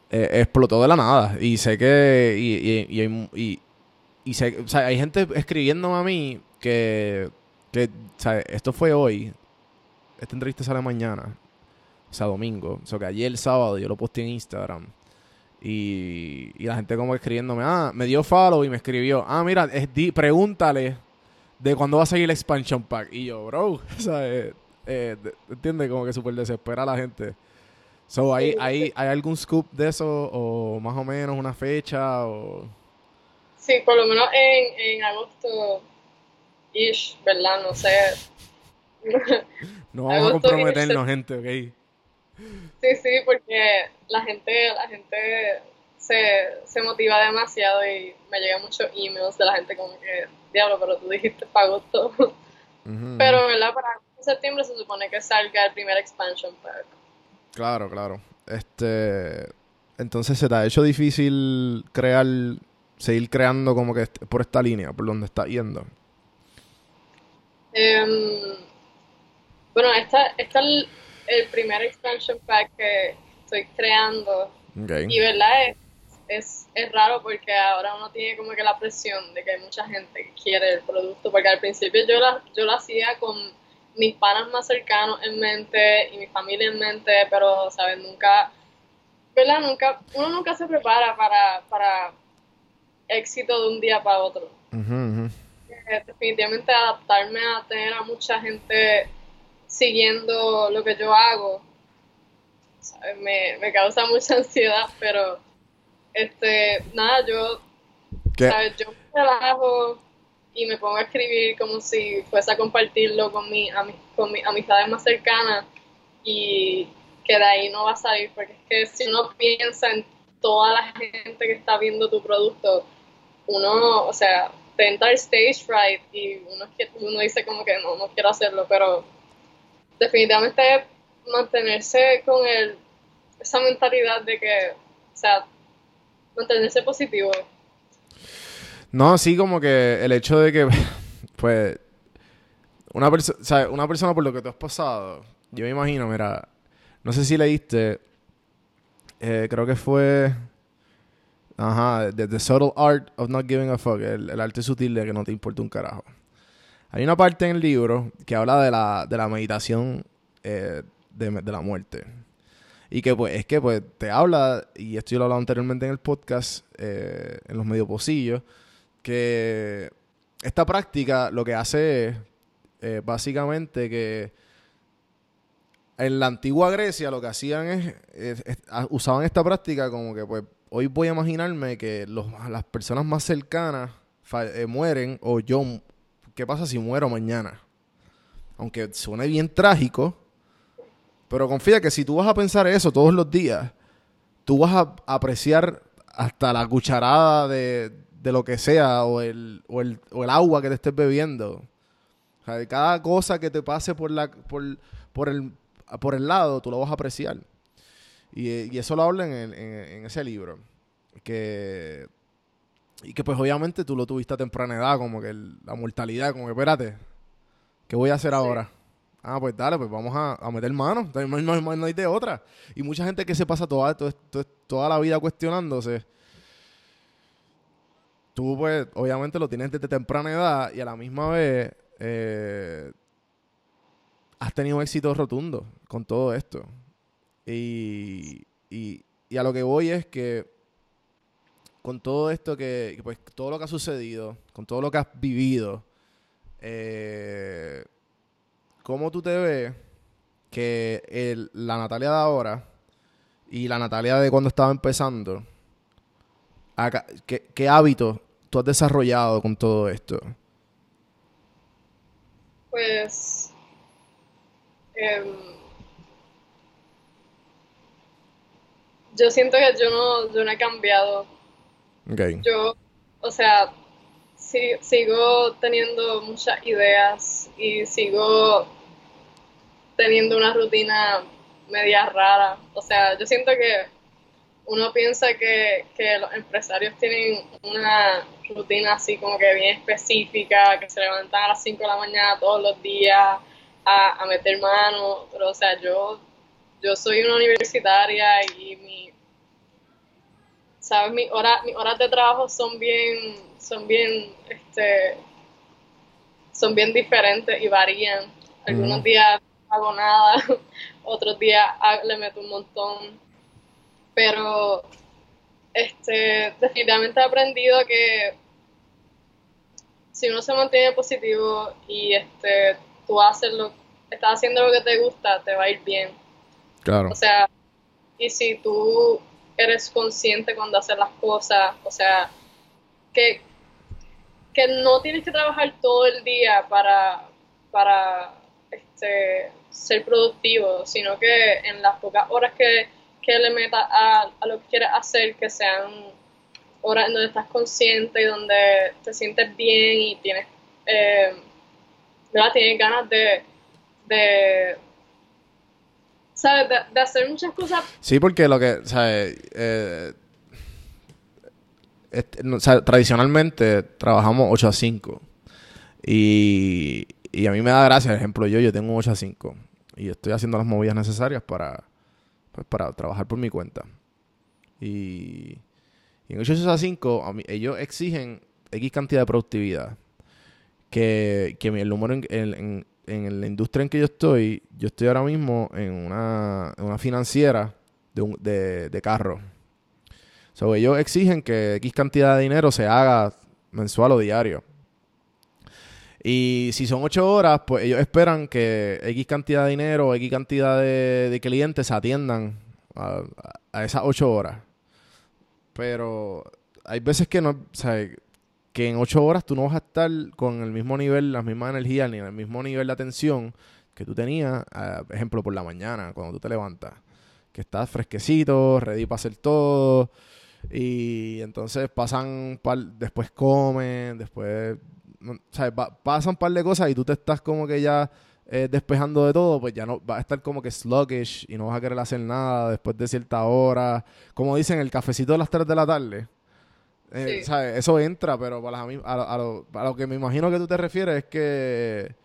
[SPEAKER 1] eh, explotó de la nada. Y sé que, y, y, y, y- y sé, o sea, hay gente escribiéndome a mí que, que, o sea, esto fue hoy. Esta entrevista sale mañana. O sea, domingo. O sea, que ayer sábado yo lo posté en Instagram. Y, y la gente como escribiéndome, ah, me dio follow y me escribió, ah, mira, es di- pregúntale de cuándo va a seguir el expansion pack. Y yo, bro, o sea, eh, eh, de- ¿entiendes? Como que súper desespera la gente. So, ¿hay, hay, ¿Hay algún scoop de eso? ¿O más o menos una fecha? O...
[SPEAKER 3] Sí, por lo menos en, en agosto, ish, ¿verdad? No sé.
[SPEAKER 1] No vamos a comprometernos, gente, ¿ok?
[SPEAKER 3] Sí, sí, porque la gente, la gente se, se motiva demasiado y me llegan muchos emails de la gente como que, diablo, pero tú dijiste para agosto.
[SPEAKER 1] Ujú,
[SPEAKER 3] Pero, ¿verdad? Para septiembre se supone que salga el primer expansion pack.
[SPEAKER 1] Claro, claro. Este, entonces se te ha hecho difícil crear, seguir creando como que por esta línea, por donde está yendo.
[SPEAKER 3] Em, bueno, esta, esta es el, primer expansion pack que estoy creando
[SPEAKER 1] Ok.
[SPEAKER 3] y verdad es, es, es raro porque ahora uno tiene como que la presión de que hay mucha gente que quiere el producto porque al principio yo la, yo lo hacía con mis panas más cercanos en mente y mi familia en mente, pero, ¿sabes? Nunca, ¿verdad? Nunca, uno nunca se prepara para, para éxito de un día para otro
[SPEAKER 1] Ujú, ujú.
[SPEAKER 3] eh, definitivamente adaptarme a tener a mucha gente siguiendo lo que yo hago ¿sabes? Me, me causa mucha ansiedad, pero este nada, yo
[SPEAKER 1] ¿Qué?
[SPEAKER 3] ¿sabes? yo me relajo y me pongo a escribir como si fuese a compartirlo con mi, ami- con mis amistades más cercanas y que de ahí no va a salir, porque es que si uno piensa en toda la gente que está viendo tu producto, uno, o sea, te entra el stage fright y uno, uno dice como que no, no quiero hacerlo, pero definitivamente mantenerse con el, esa mentalidad de que, o sea, mantenerse positivo.
[SPEAKER 1] No, sí, como que el hecho de que, pues, una, perso- o sea, una persona por lo que tú has pasado, yo me imagino, mira, no sé si leíste, eh, creo que fue, ajá, the, The Subtle Art of Not Giving a Fuck, el, el arte sutil de que no te importa un carajo. Hay una parte en el libro que habla de la, de la meditación eh, de, la muerte. Y que pues es que pues te habla, y esto yo lo he hablado anteriormente en el podcast, eh, en los medio pocillos, que esta práctica lo que hace es eh, básicamente que en la antigua Grecia lo que hacían es, usaban esta práctica como que pues hoy voy a imaginarme que las personas más cercanas mueren o yo, ¿qué pasa si muero mañana? Aunque suene bien trágico, pero confía que si tú vas a pensar eso todos los días, tú vas a apreciar hasta la cucharada de, de lo que sea o el, o, el, o el agua que te estés bebiendo. O sea, cada cosa que te pase por, la, por, por, el, por el lado, tú lo vas a apreciar. Y, eso lo habla en, en- en ese libro. que y que pues obviamente tú lo tuviste a temprana edad, como que la mortalidad, como que espérate, ¿qué voy a hacer ahora? Ah, pues dale, pues vamos a, meter mano, no, hay de otra. Y mucha gente que se pasa toda, toda la vida cuestionándose, tú pues obviamente lo tienes desde temprana edad y a la misma vez eh, has tenido éxito rotundo con todo esto. Y, y, y a lo que voy es que con todo esto que, pues todo lo que ha sucedido, con todo lo que has vivido, eh, ¿cómo tú te ves que la Natalia de ahora y la Natalia de cuando estaba empezando, ¿qué, qué hábitos tú has desarrollado con todo esto?
[SPEAKER 3] Pues... Em, yo siento que yo no, yo no he cambiado yo, o sea, sigo teniendo muchas ideas y sigo teniendo una rutina media rara. O sea, yo siento que uno piensa que, los empresarios tienen una rutina así como que bien específica, que se levantan a las 5 de la mañana todos los días a, a meter mano, pero o sea, yo, yo soy una universitaria y mi, sabes, mis horas, mis horas de trabajo son bien, son bien, este, son bien diferentes y varían. Algunos días hago nada, otros días le meto un montón. Pero este, definitivamente he aprendido que si uno se mantiene positivo y este, tú haces lo, estás haciendo lo que te gusta, te va a ir bien.
[SPEAKER 1] Claro.
[SPEAKER 3] O sea, y si tú eres consciente cuando haces las cosas, o sea, que, que no tienes que trabajar todo el día para, para este, ser productivo, sino que en las pocas horas que, le metas a, lo que quieres hacer, que sean horas en donde estás consciente y donde te sientes bien y tienes, eh, tienes ganas de, ¿sabes? De, hacer muchas cosas.
[SPEAKER 1] Sí, porque lo que, ¿sabes? Eh, tradicionalmente trabajamos 8 a 5. Y, y a mí me da gracia, por ejemplo, yo, yo tengo 8 a 5. Y estoy haciendo las movidas necesarias para, pues, para trabajar por mi cuenta. Y, y en 8 a 5, a mí, ellos exigen X cantidad de productividad. Que, que el número en, en la industria en que yo estoy, yo estoy ahora mismo en una, financiera de, un, de, de carros. ellos exigen que X cantidad de dinero se haga mensual o diario. Y si son ocho horas, pues ellos esperan que X cantidad de dinero o X cantidad de, clientes se atiendan a, esas ocho horas. Pero hay veces que no, o que en ocho horas tú no vas a estar con el mismo nivel, la misma energía, ni el mismo nivel de atención que tú tenías, por ejemplo, por la mañana, cuando tú te levantas. Que estás fresquecito, ready para hacer todo. Y entonces pasan, par, después comen, después, ¿sabes? pasan un par de cosas y tú te estás como que ya eh, despejando de todo, pues ya no va a estar como que sluggish y no vas a querer hacer nada después de cierta hora. Como dicen, el cafecito de las 3 de la tarde eh, Eso entra, pero para a, lo, que me imagino que tú te refieres es que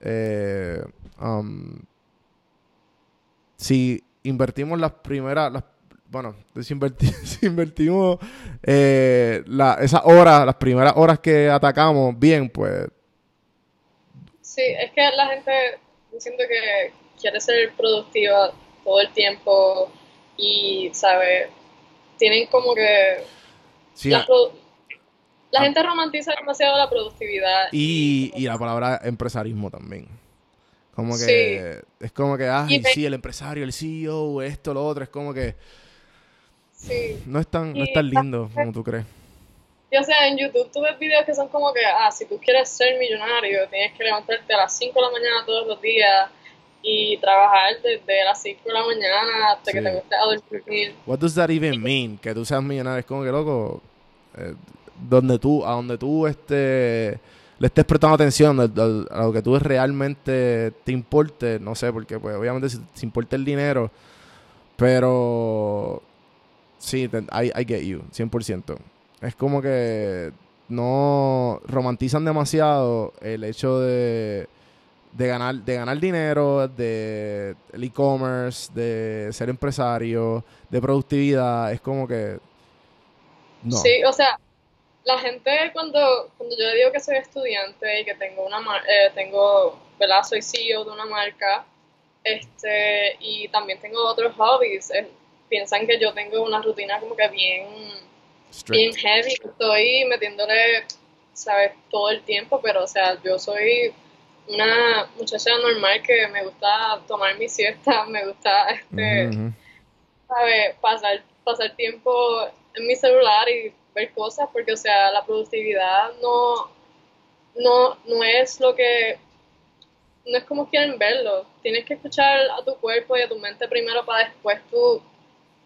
[SPEAKER 1] eh, um, si invertimos las primeras, las, bueno, si, invertimos eh, esas horas, las primeras horas que atacamos bien, pues...
[SPEAKER 3] Sí, es que la gente, siento que quiere ser productiva todo el tiempo y, ¿sabes? Tienen como que la, gente romantiza demasiado la productividad.
[SPEAKER 1] Y, la palabra empresarismo también. Como que es como que, ah, sí, el empresario, el CEO, esto, lo otro, es como que no es tan, no es tan lindo como tú crees.
[SPEAKER 3] Y o sea, en YouTube tú ves videos que son como que, ah, si tú quieres ser millonario, tienes que levantarte a las 5 de la mañana todos los días y trabajar desde las 5 de la mañana hasta que te guste a dormir.
[SPEAKER 1] What does that even mean? Que tú seas millonario es como que loco, eh, donde tú, a donde tú este, le estés prestando atención, a, lo que tú realmente te importe, no sé, porque pues obviamente si te importa el dinero, pero Sí, te- I, I get you, 100%. Es como que no romantizan demasiado el hecho de, de ganar de ganar dinero, de el e-commerce, de ser empresario, de productividad. Es como que no.
[SPEAKER 3] Sí, o sea, la gente cuando, cuando yo digo que soy estudiante y que tengo una eh, tengo, ¿verdad? Soy CEO de una marca, este, y también tengo otros hobbies, eh, piensan que yo tengo una rutina como que bien, bien heavy, estoy metiéndole, sabes, todo el tiempo, pero o sea, yo soy una muchacha normal que me gusta tomar mi siesta, me gusta, este,
[SPEAKER 1] ujú.
[SPEAKER 3] ¿sabes? Pasar, pasar tiempo en mi celular y ver cosas, porque, o sea, la productividad no, no, no es lo que, no es como quieren verlo. Tienes que escuchar a tu cuerpo y a tu mente primero para después tú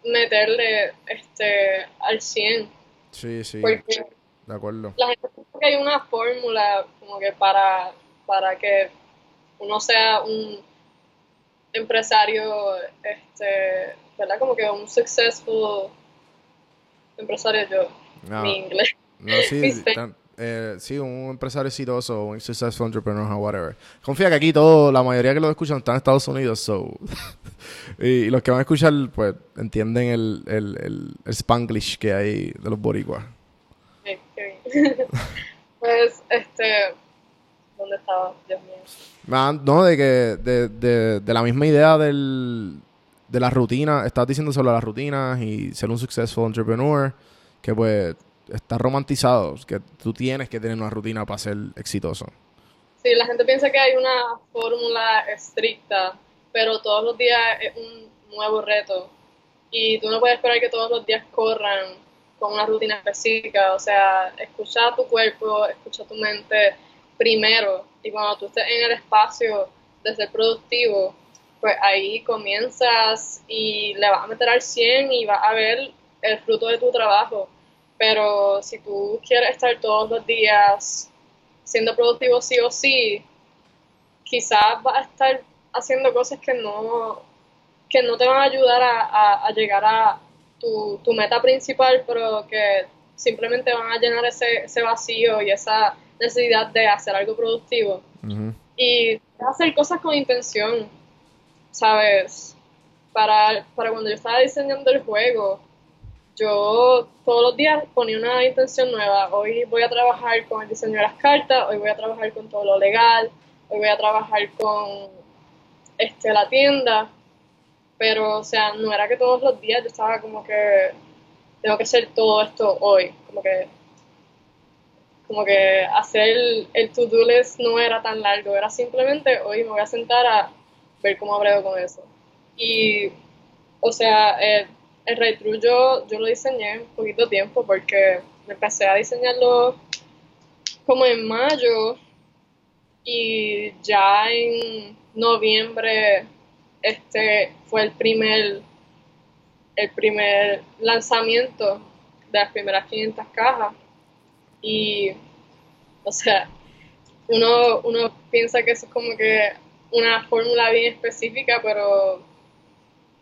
[SPEAKER 3] meterle este, al 100.
[SPEAKER 1] Sí, sí,
[SPEAKER 3] Porque
[SPEAKER 1] de acuerdo.
[SPEAKER 3] la gente piensa que hay una fórmula como que para, para que uno sea un empresario, este, ¿verdad? Como que un successful empresario yo,
[SPEAKER 1] No,
[SPEAKER 3] mi inglés.
[SPEAKER 1] no, sí, eh, sí, un empresario exitoso, un successful entrepreneur, o whatever. Confía que aquí todo, la mayoría que lo escuchan están en Estados Unidos, so. y, y los que van a escuchar, pues, entienden el, el, el, el spanglish que hay de los boricuas.
[SPEAKER 3] Sí, qué bien. pues, este, ¿dónde estaba? Dios mío.
[SPEAKER 1] Ah, No, de que, de, de, de la misma idea del, de la rutina, estás diciendo sobre las rutinas y ser un successful entrepreneur, que pues está romantizado, que tú tienes que tener una rutina para ser exitoso.
[SPEAKER 3] Sí, la gente piensa que hay una fórmula estricta, pero todos los días es un nuevo reto. Y tú no puedes esperar que todos los días corran con una rutina específica. O sea, escucha a tu cuerpo, escucha a tu mente primero. Y cuando tú estés en el espacio de ser productivo, pues ahí comienzas y le vas a meter al 100 y vas a ver el fruto de tu trabajo. Pero si tú quieres estar todos los días siendo productivo sí o sí, quizás vas a estar haciendo cosas que no, que no te van a ayudar a, a- a llegar a tu, tu meta principal, pero que simplemente van a llenar ese, ese vacío y esa necesidad de hacer algo productivo. Y hacer cosas con intención, ¿sabes? Para, para cuando yo estaba diseñando el juego, yo todos los días ponía una intención nueva. Hoy voy a trabajar con el diseño de las cartas, hoy voy a trabajar con todo lo legal, hoy voy a trabajar con este, la tienda. Pero, o sea, no era que todos los días yo estaba como que tengo que hacer todo esto hoy. Como que, como que hacer el, el to-do list no era tan largo, era simplemente hoy me voy a sentar a ver cómo brego con eso. Y, o sea, el, el yo, yo lo diseñé un poquito tiempo porque empecé a diseñarlo como en mayo y ya en noviembre este fue el primer el primer lanzamiento de las primeras 500 cajas y o sea uno, uno piensa que eso es como que una fórmula bien específica pero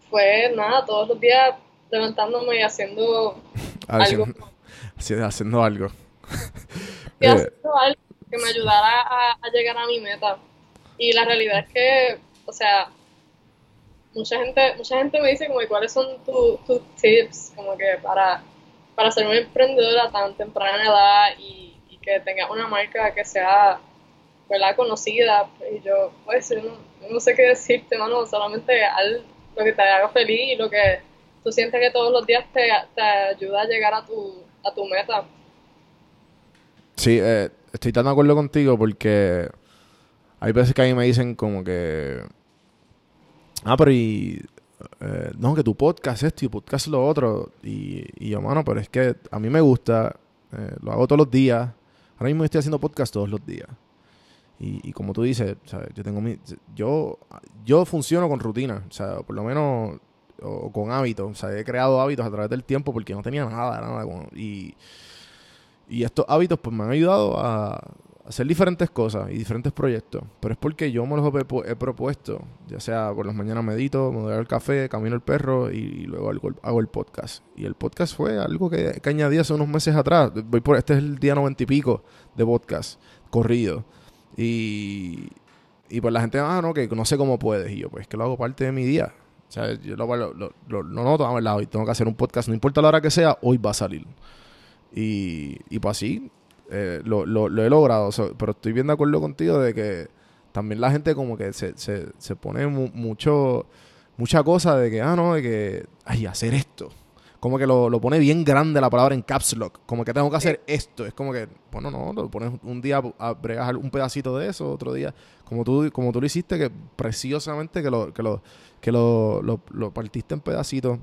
[SPEAKER 3] fue nada todos los días levantándome y haciendo
[SPEAKER 1] Haciendo,
[SPEAKER 3] Algo.
[SPEAKER 1] haci- haciendo algo.
[SPEAKER 3] y
[SPEAKER 1] Eh,
[SPEAKER 3] haciendo algo que me ayudara a, a llegar a mi meta. Y la realidad es que, o sea, mucha gente, mucha gente me dice como cuáles son tu- tus tips como que para, para ser una emprendedora tan temprana edad y, que tenga una marca que sea ¿verdad? conocida. Y yo, pues, yo no, no sé qué decirte, mano, solamente haz lo que te haga feliz y lo que tú sientes que todos los días te, te ayuda a llegar a tu, a tu meta.
[SPEAKER 1] Sí, eh, estoy tan de acuerdo contigo porque hay veces que a mí me dicen como que... Ah, pero y... eh, no, que tu podcast esto y tu podcast lo otro. Y, y yo, mano, pero es que a mí me gusta, eh, lo hago todos los días. Ahora mismo estoy haciendo podcast todos los días. Y, y como tú dices, ¿sabes? yo tengo mi, yo, yo funciono con rutina, o sea, por lo menos o con hábitos, o sea, he creado hábitos a través del tiempo porque no tenía nada, nada, y, y estos hábitos pues me han ayudado a hacer diferentes cosas y diferentes proyectos, pero es porque yo me los he, propuesto, ya sea por las mañanas medito, me doy el café, camino el perro y, luego hago, el podcast. Y el podcast fue algo que, añadí hace unos meses atrás. Voy por, este es el día noventa y pico de podcast corrido. Y, y pues la gente, ah, no, que no sé cómo puedes. Y yo, pues que lo hago parte de mi día. O sea, yo lo, lo, lo, lo noto, a ver, hoy tengo que hacer un podcast, no importa la hora que sea, hoy va a salir. Y, y pues así, eh, lo, lo, he logrado. pero estoy bien de acuerdo contigo de que también la gente como que se, se, se pone mucho, mucha cosa de que, ah, no, de que, ay, hacer esto. Como que lo, lo pone bien grande la palabra en caps lock. Como que tengo que hacer esto. Es como que, bueno, no, lo pones un día a bregar un pedacito de eso, otro día, como tú, como tú lo hiciste, que preciosamente que lo, que lo, que lo, lo, lo partiste en pedacitos.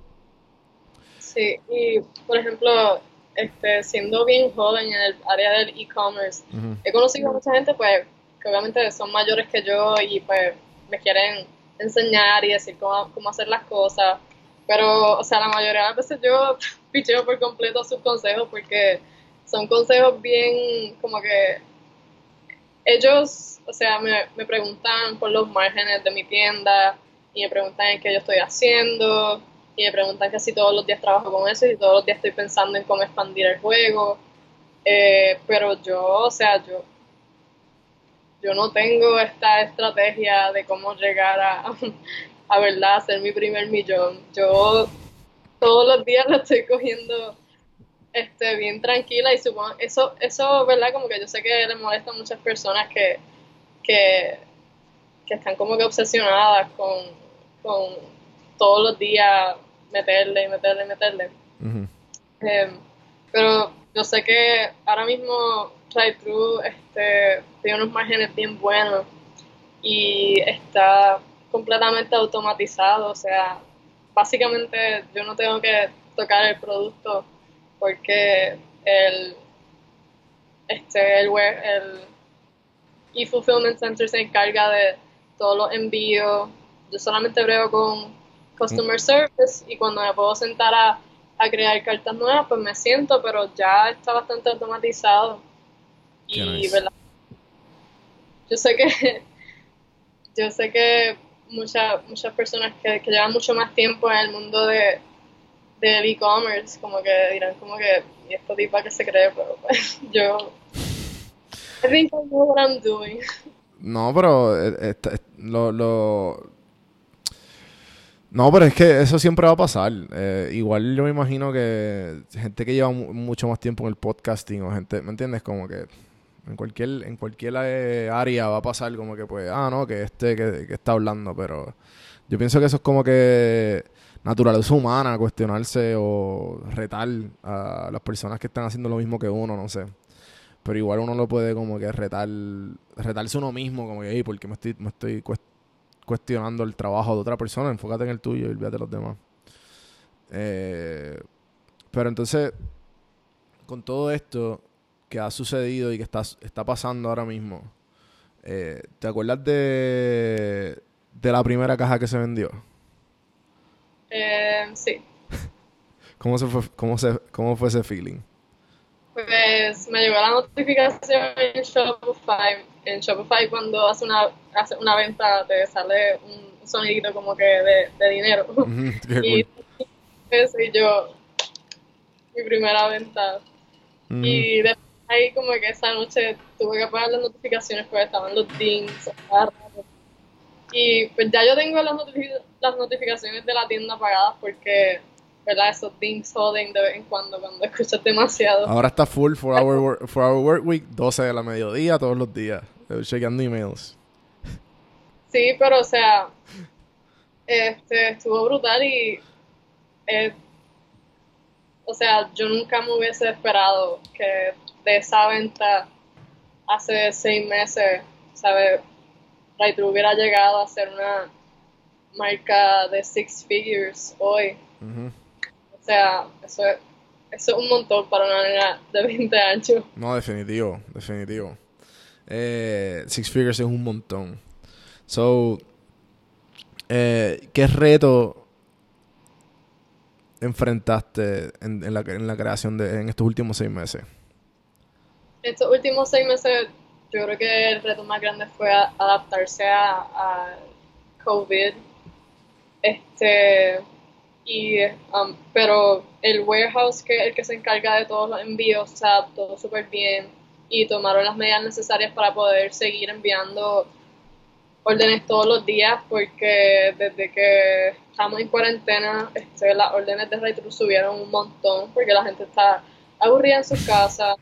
[SPEAKER 3] Sí, y por ejemplo, este, siendo bien joven en el área del e-commerce, he conocido a mucha gente pues que obviamente son mayores que yo y pues me quieren enseñar y decir cómo, cómo hacer las cosas. Pero, o sea, la mayoría de las veces yo picheo por completo sus consejos porque son consejos bien como que ellos, o sea, me, me preguntan por los márgenes de mi tienda y me preguntan qué yo estoy haciendo y me preguntan que si todos los días trabajo con eso y todos los días estoy pensando en cómo expandir el juego. Eh, pero yo, o sea, yo, yo no tengo esta estrategia de cómo llegar a, a verdad, hacer mi primer millón. Yo todos los días lo estoy cogiendo este, bien tranquila y supongo, eso, eso, ¿verdad? Como que yo sé que le molesta a muchas personas que, que, que están como que obsesionadas con, con todos los días meterle y meterle y meterle. Em, pero yo sé que ahora mismo TryTrue este, tiene unos márgenes bien buenos y está completamente automatizado, o sea, básicamente yo no tengo que tocar el producto porque el este el web, el e-fulfillment center se encarga de todos los envíos. Yo solamente brego con customer service y cuando me puedo sentar a, crear cartas nuevas, pues me siento, pero ya está bastante automatizado. Y, ¿verdad? Yo sé que, yo sé que muchas muchas personas que, llevan mucho más tiempo en el mundo de del e-commerce, como que dirán como que, ¿y esto tipa que se cree? Pero pues yo... I think I know what I'm doing.
[SPEAKER 1] No, pero eh, lo, lo, no, pero es que eso siempre va a pasar. Eh, igual yo me imagino que gente que lleva mucho más tiempo en el podcasting o gente, ¿me entiendes? Como que en cualquier en cualquier eh, área va a pasar como que pues, ah, no, que este que, está hablando, pero yo pienso que eso es como que naturaleza humana, cuestionarse o retar a las personas que están haciendo lo mismo que uno, no sé. Pero igual uno lo puede como que retar, retarse uno mismo, como que, ¿por qué me estoy, me estoy cuestionando el trabajo de otra persona, enfócate en el tuyo y olvídate de los demás. Eh, pero entonces, con todo esto que ha sucedido y que está, está pasando ahora mismo, eh, ¿te acuerdas de, de la primera caja que se vendió?
[SPEAKER 3] Eh, sí.
[SPEAKER 1] ¿Cómo, se fue, cómo, se, ¿Cómo fue ese feeling?
[SPEAKER 3] Pues me llegó la notificación en Shopify. En Shopify cuando hace una, hace una venta te sale un sonidito como que de, de dinero. y eso y yo, mi primera venta. Y después ahí como que esa noche tuve que apagar las notificaciones porque estaban los dings. Y pues ya yo tengo las, las notificaciones de la tienda apagadas porque ¿verdad? Esos dings joden de vez en cuando cuando escuchas demasiado.
[SPEAKER 1] Ahora está full for our, work, for our work week, 12 de la mediodía todos los días, chequeando emails.
[SPEAKER 3] Sí, pero o sea, este, estuvo brutal y, eh, o sea, yo nunca me hubiese esperado que de esa venta hace seis meses, ¿sabes? Right, hubiera llegado a ser una marca de six figures hoy. O sea, eso es, eso es un montón para una niña de 20 años.
[SPEAKER 1] No, definitivo, definitivo. Eh, Six Figures es un montón. So, eh, ¿qué reto enfrentaste en, la, creación de en estos últimos seis meses?
[SPEAKER 3] Estos últimos seis meses yo creo que el reto más grande fue adaptarse a, a COVID. Este, y, um, pero el warehouse, que el que se encarga de todos los envíos, se adaptó súper bien y tomaron las medidas necesarias para poder seguir enviando órdenes todos los días porque desde que estamos en cuarentena este, las órdenes de retro subieron un montón porque la gente está aburrida en sus casas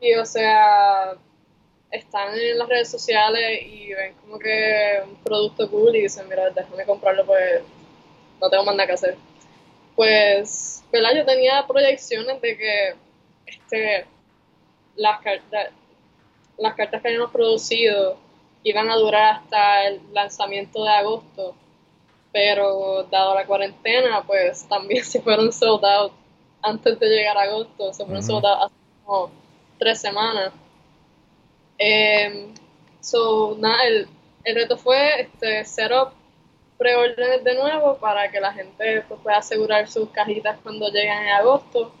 [SPEAKER 3] y o sea están en las redes sociales y ven como que un producto cool y dicen mira déjame comprarlo pues no tengo más nada que hacer pues ¿verdad? yo tenía proyecciones de que este las cartas las cartas que habíamos producido iban a durar hasta el lanzamiento de agosto, pero dado la cuarentena, pues también se fueron sold out antes de llegar a agosto, se fueron sold out hace como tres semanas. Eh, so, nada, el, el, reto fue este, up preórdenes de nuevo para que la gente pues, pueda asegurar sus cajitas cuando lleguen en agosto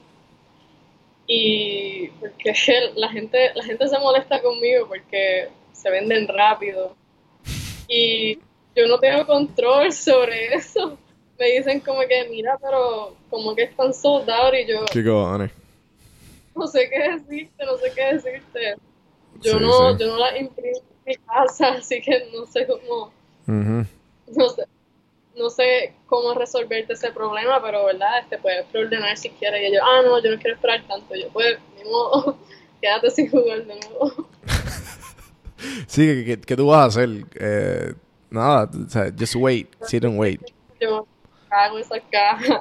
[SPEAKER 3] y porque la gente la gente se molesta conmigo porque se venden rápido. Y yo no tengo control sobre eso. Me dicen como que, mira, pero como que están soldados y yo... No sé qué decirte, no sé qué decirte. Yo no yo no la imprimo en mi casa, así que no sé cómo... No sé no sé cómo resolverte ese problema, pero verdad, este puedes preordenar si quieres. Y yo, ah, no, yo no quiero esperar tanto. Yo, pues, ni modo, quédate sin jugar de nuevo.
[SPEAKER 1] Sí, ¿qué, tú vas a hacer? Eh, nada, o sea, just wait, sit and wait.
[SPEAKER 3] Yo hago esa caja.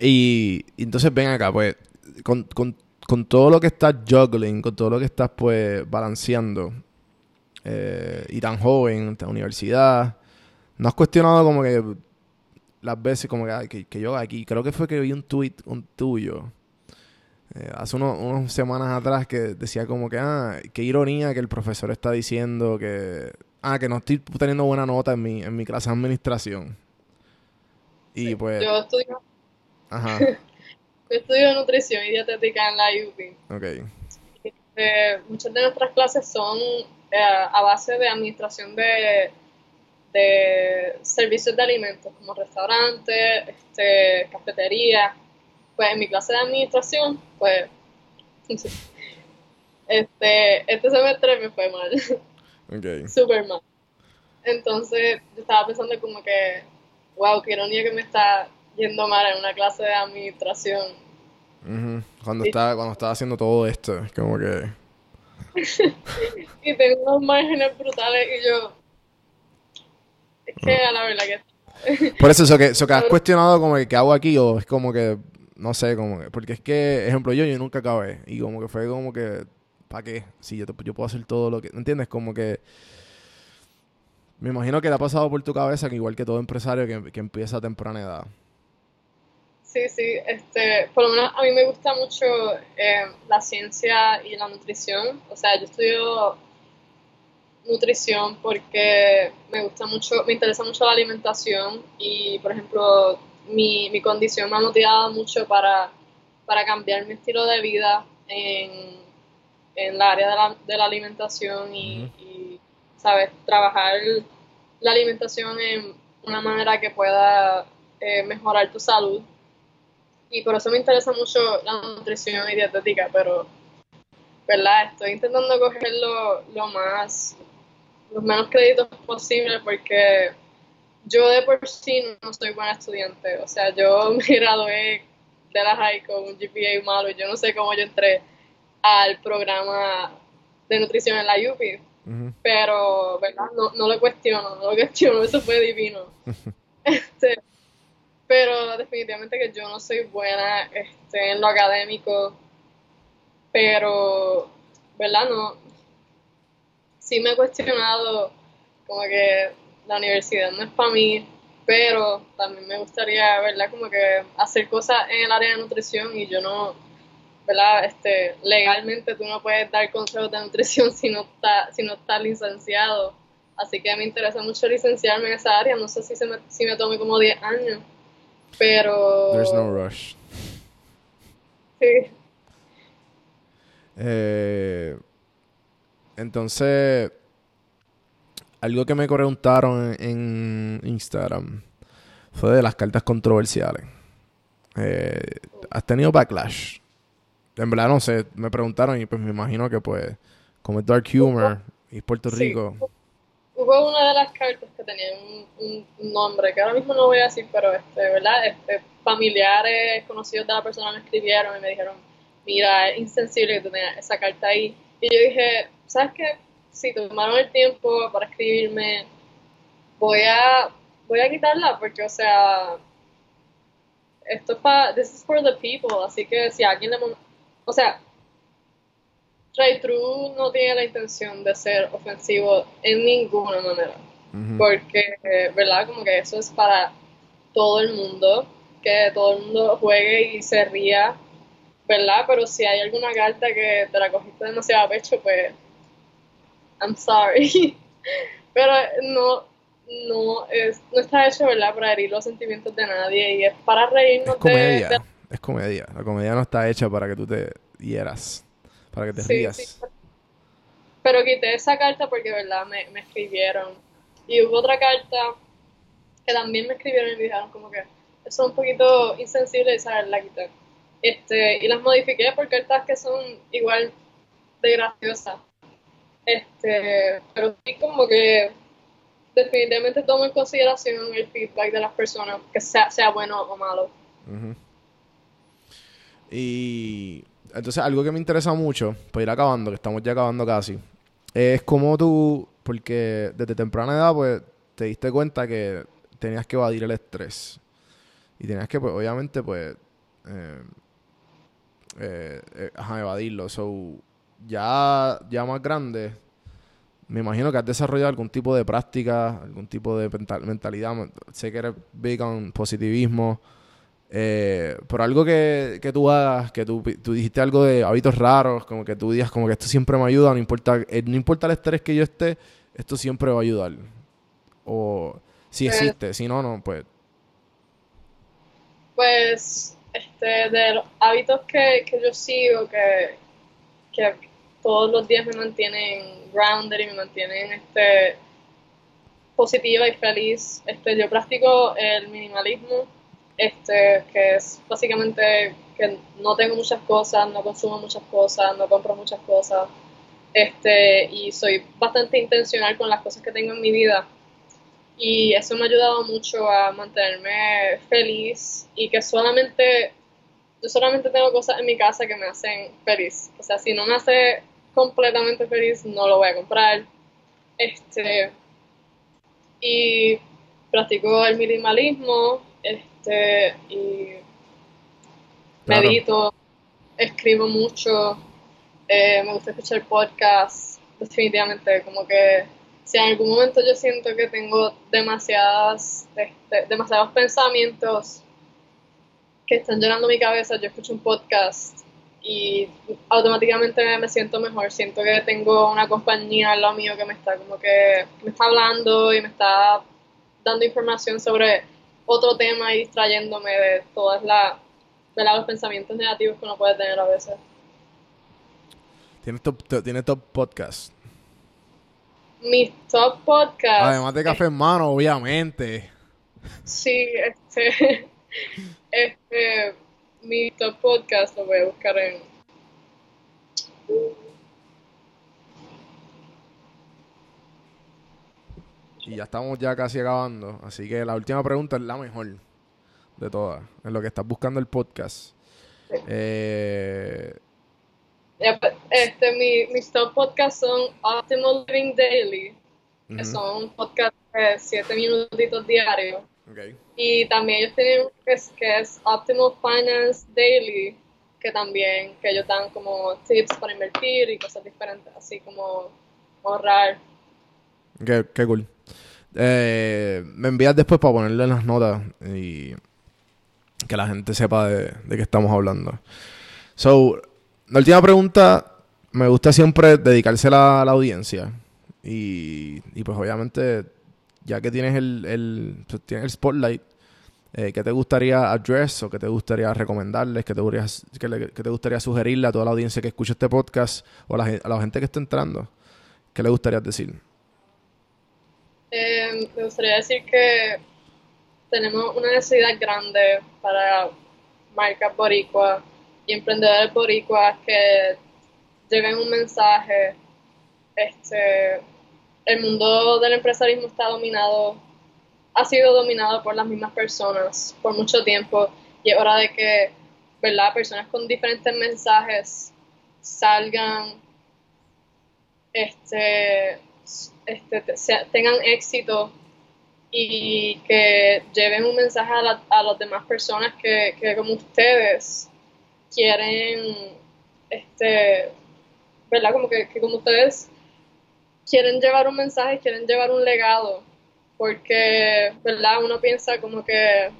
[SPEAKER 1] Y, entonces ven acá, pues, con, todo lo que estás juggling, con todo lo que estás, pues, balanceando, eh, y tan joven, en la universidad, ¿no has cuestionado como que las veces como que, que, yo aquí, creo que fue que vi un tweet un tuyo, eh, hace unas semanas atrás que decía como que, ah, qué ironía que el profesor está diciendo que, ah, que no estoy teniendo buena nota en mi, en mi clase de administración. Y pues...
[SPEAKER 3] Yo estudio... Ajá. yo estudio nutrición y dietética en la UP.
[SPEAKER 1] Ok.
[SPEAKER 3] Eh, muchas de nuestras clases son eh, a base de administración de, de servicios de alimentos, como restaurantes, este, cafeterías pues en mi clase de administración, pues, este, este semestre me fue mal.
[SPEAKER 1] Okay.
[SPEAKER 3] Súper mal. Entonces, yo estaba pensando como que, wow, qué ironía que me está yendo mal en una clase de administración.
[SPEAKER 1] Cuando, estaba, cuando estaba haciendo todo esto, como que...
[SPEAKER 3] y tengo unos márgenes brutales y yo... Es que a la verdad que...
[SPEAKER 1] Por eso, eso que, eso que has cuestionado como que, ¿qué hago aquí? O es como que no sé, como que, porque es que, ejemplo, yo, yo nunca acabé. Y como que fue como que, ¿para qué? Si yo, yo puedo hacer todo lo que, ¿entiendes? Como que, me imagino que te ha pasado por tu cabeza que igual que todo empresario que, que empieza a temprana edad.
[SPEAKER 3] Sí, sí, este, por lo menos a mí me gusta mucho eh, la ciencia y la nutrición. O sea, yo estudio nutrición porque me gusta mucho, me interesa mucho la alimentación y, por ejemplo, mi, mi condición me ha motivado mucho para, para cambiar mi estilo de vida en, en la área de la, de la alimentación y, ¿sabes? Trabajar la alimentación en una manera que pueda eh, mejorar tu salud. Y por eso me interesa mucho la nutrición y dietética, pero, ¿verdad? Estoy intentando coger lo, lo más, los menos créditos posible porque yo de por sí no soy buena estudiante. O sea, yo me gradué de la high con un GPA malo y yo no sé cómo yo entré al programa de nutrición en la UP. Pero, ¿verdad? No, no lo cuestiono, no lo cuestiono, eso fue divino. este, pero definitivamente que yo no soy buena este, en lo académico, pero, ¿verdad? No, sí me he cuestionado como que la universidad no es para mí, pero también me gustaría, ¿verdad? Como que hacer cosas en el área de nutrición y yo no, ¿verdad? Este, legalmente tú no puedes dar consejos de nutrición si no estás si no está licenciado. Así que me interesa mucho licenciarme en esa área. No sé si, se me, si me tome como 10 años, pero...
[SPEAKER 1] There's no rush.
[SPEAKER 3] Sí.
[SPEAKER 1] Eh, entonces, algo que me preguntaron en, Instagram fue de las cartas controversiales. Eh, ¿Has tenido backlash? En verdad no sé, me preguntaron y pues me imagino que pues, como es Dark Humor y Puerto Rico.
[SPEAKER 3] Hubo una de las cartas que tenía un, nombre que ahora mismo no voy a decir, pero este, ¿verdad? Este, familiares, conocidos de la persona me escribieron y me dijeron, mira, es insensible que tú tengas esa carta ahí. Y yo dije, ¿sabes qué? Si tomaron el tiempo para escribirme, voy a, voy a quitarla porque, o sea, esto es para, this is for the people, así que si alguien le, o sea, Try True no tiene la intención de ser ofensivo en ninguna manera, porque, ¿verdad? Como que eso es para todo el mundo, que todo el mundo juegue y se ría, ¿verdad? Pero si hay alguna carta que te la cogiste demasiado a pecho, pues, I'm sorry. Pero no, no, es, no está hecho, ¿verdad? Para herir los sentimientos de nadie y es para reírnos
[SPEAKER 1] es comedia, Es comedia. La comedia no está hecha para que tú te hieras, para que te rías.
[SPEAKER 3] Pero quité esa carta porque, ¿verdad? Me, me escribieron. Y hubo otra carta que también me escribieron y me dijeron como que son un poquito insensibles y saber la quitar. Este, y las modifiqué por cartas que son igual de graciosas. Este, pero sí como que definitivamente tomo en consideración el feedback de las personas, que sea, sea bueno o malo.
[SPEAKER 1] Y entonces algo que me interesa mucho, para ir acabando, que estamos ya acabando casi, es como tú, porque desde temprana edad, pues, te diste cuenta que tenías que evadir el estrés. Y tenías que, pues, obviamente, pues, eh, eh, eh, evadirlo. So, ya, ya más grande, me imagino que has desarrollado algún tipo de práctica, algún tipo de mentalidad. Sé que eres big on positivismo. Eh, por algo que, que, tú hagas, que tú, tú, dijiste algo de hábitos raros, como que tú digas como que esto siempre me ayuda, no importa, no importa el estrés que yo esté, esto siempre va a ayudar. O si existe, si no, no, pues
[SPEAKER 3] pues, este, de los hábitos que, yo sigo, que, todos los días me mantienen grounded y me mantienen este, positiva y feliz. Este, yo practico el minimalismo, este, que es básicamente que no tengo muchas cosas, no consumo muchas cosas, no compro muchas cosas, este, y soy bastante intencional con las cosas que tengo en mi vida y eso me ha ayudado mucho a mantenerme feliz y que solamente, yo solamente tengo cosas en mi casa que me hacen feliz. O sea, si no me hace completamente feliz, no lo voy a comprar. Este, y practico el minimalismo, este, y medito, escribo mucho, eh, me gusta escuchar podcasts, definitivamente, como que si en algún momento yo siento que tengo demasiadas, este, demasiados pensamientos que están llenando mi cabeza, yo escucho un podcast y automáticamente me siento mejor, siento que tengo una compañía al lado mío que me está como que me está hablando y me está dando información sobre otro tema y distrayéndome de todas las de los pensamientos negativos que uno puede tener a veces.
[SPEAKER 1] ¿Tienes top, ¿tienes top podcast?
[SPEAKER 3] mis top podcasts.
[SPEAKER 1] Además de Café en Mano, obviamente.
[SPEAKER 3] Sí, este. Este. Mi top podcast lo voy a buscar en.
[SPEAKER 1] Y ya estamos ya casi acabando. Así que la última pregunta es la mejor de todas. En lo que estás buscando el podcast. Eh,
[SPEAKER 3] este, mi, mis top podcasts son Optimal Living Daily, que son podcasts de 7 minutitos diarios. Y también ellos tienen que es, que es Optimal Finance Daily, que también, que ellos dan como tips para invertir y cosas diferentes, así como ahorrar.
[SPEAKER 1] Qué, qué cool. Eh, me envías después para ponerle en las notas y que la gente sepa de, de qué estamos hablando. So, la última pregunta, me gusta siempre dedicársela a la audiencia. Y, pues obviamente, ya que tienes el, el, pues, tienes el spotlight, eh, ¿qué te gustaría address o qué te gustaría recomendarles? ¿Qué te, gustaría, sugerirle a toda la audiencia que escucha este podcast o a la, gente que está entrando? ¿qué le gustaría decir?
[SPEAKER 3] Eh, me gustaría decir que tenemos una necesidad grande para marcas boricuas y emprendedores boricuas que lleven un mensaje. Este, el mundo del empresarismo está dominado, ha sido dominado por las mismas personas por mucho tiempo y es hora de que, ¿verdad? Personas con diferentes mensajes salgan, este, este, tengan éxito y que lleven un mensaje a, a las demás personas que, que, como ustedes quieren, este, ¿verdad? Como que, como ustedes quieren llevar un mensaje, quieren llevar un legado, porque, ¿verdad? Uno piensa como que,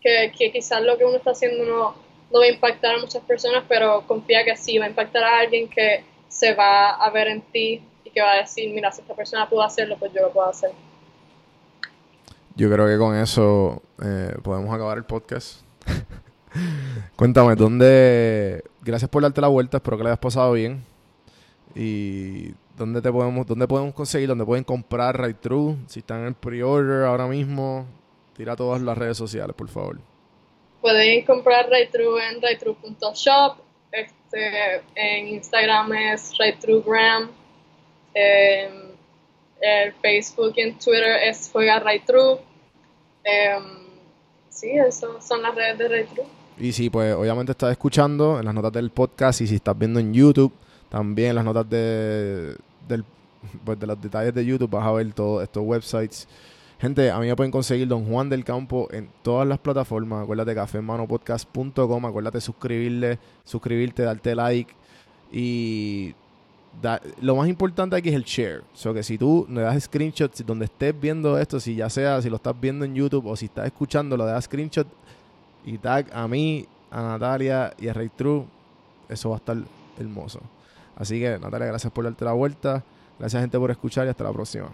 [SPEAKER 3] que, que quizás lo que uno está haciendo no, no va a impactar a muchas personas, pero confía que sí, va a impactar a alguien que se va a ver en ti y que va a decir, mira, si esta persona pudo hacerlo, pues yo lo puedo hacer.
[SPEAKER 1] Yo creo que con eso eh, podemos acabar el podcast. Cuéntame, ¿dónde... Gracias por darte la vuelta, espero que le hayas pasado bien. Y ¿dónde te podemos, dónde podemos conseguir, dónde pueden comprar Right True? Si están en pre-order ahora mismo, tira todas las redes sociales, por favor.
[SPEAKER 3] Pueden comprar Right True en righttrue.shop. Este, en Instagram es RightTrueGram. Eh, el Facebook y en Twitter es Juega Right True. Em, sí, esas son las redes de Right True.
[SPEAKER 1] Y sí, pues obviamente estás escuchando en las notas del podcast y si estás viendo en YouTube, también las notas de, del, pues de los detalles de YouTube vas a ver todos estos websites. Gente, a mí me pueden conseguir Don Juan del Campo en todas las plataformas. Acuérdate cafemanopodcast.com. Acuérdate suscribirle, suscribirte, darte like. Y lo más importante aquí es el share. O sea, que si tú le das screenshots donde estés viendo esto, si ya sea si lo estás viendo en YouTube o si estás escuchando, lo das screenshot y tag a mí, a Natalia y a Ray True, eso va a estar hermoso. Así que, Natalia, gracias por darte la vuelta. Gracias, gente, por escuchar y hasta la próxima.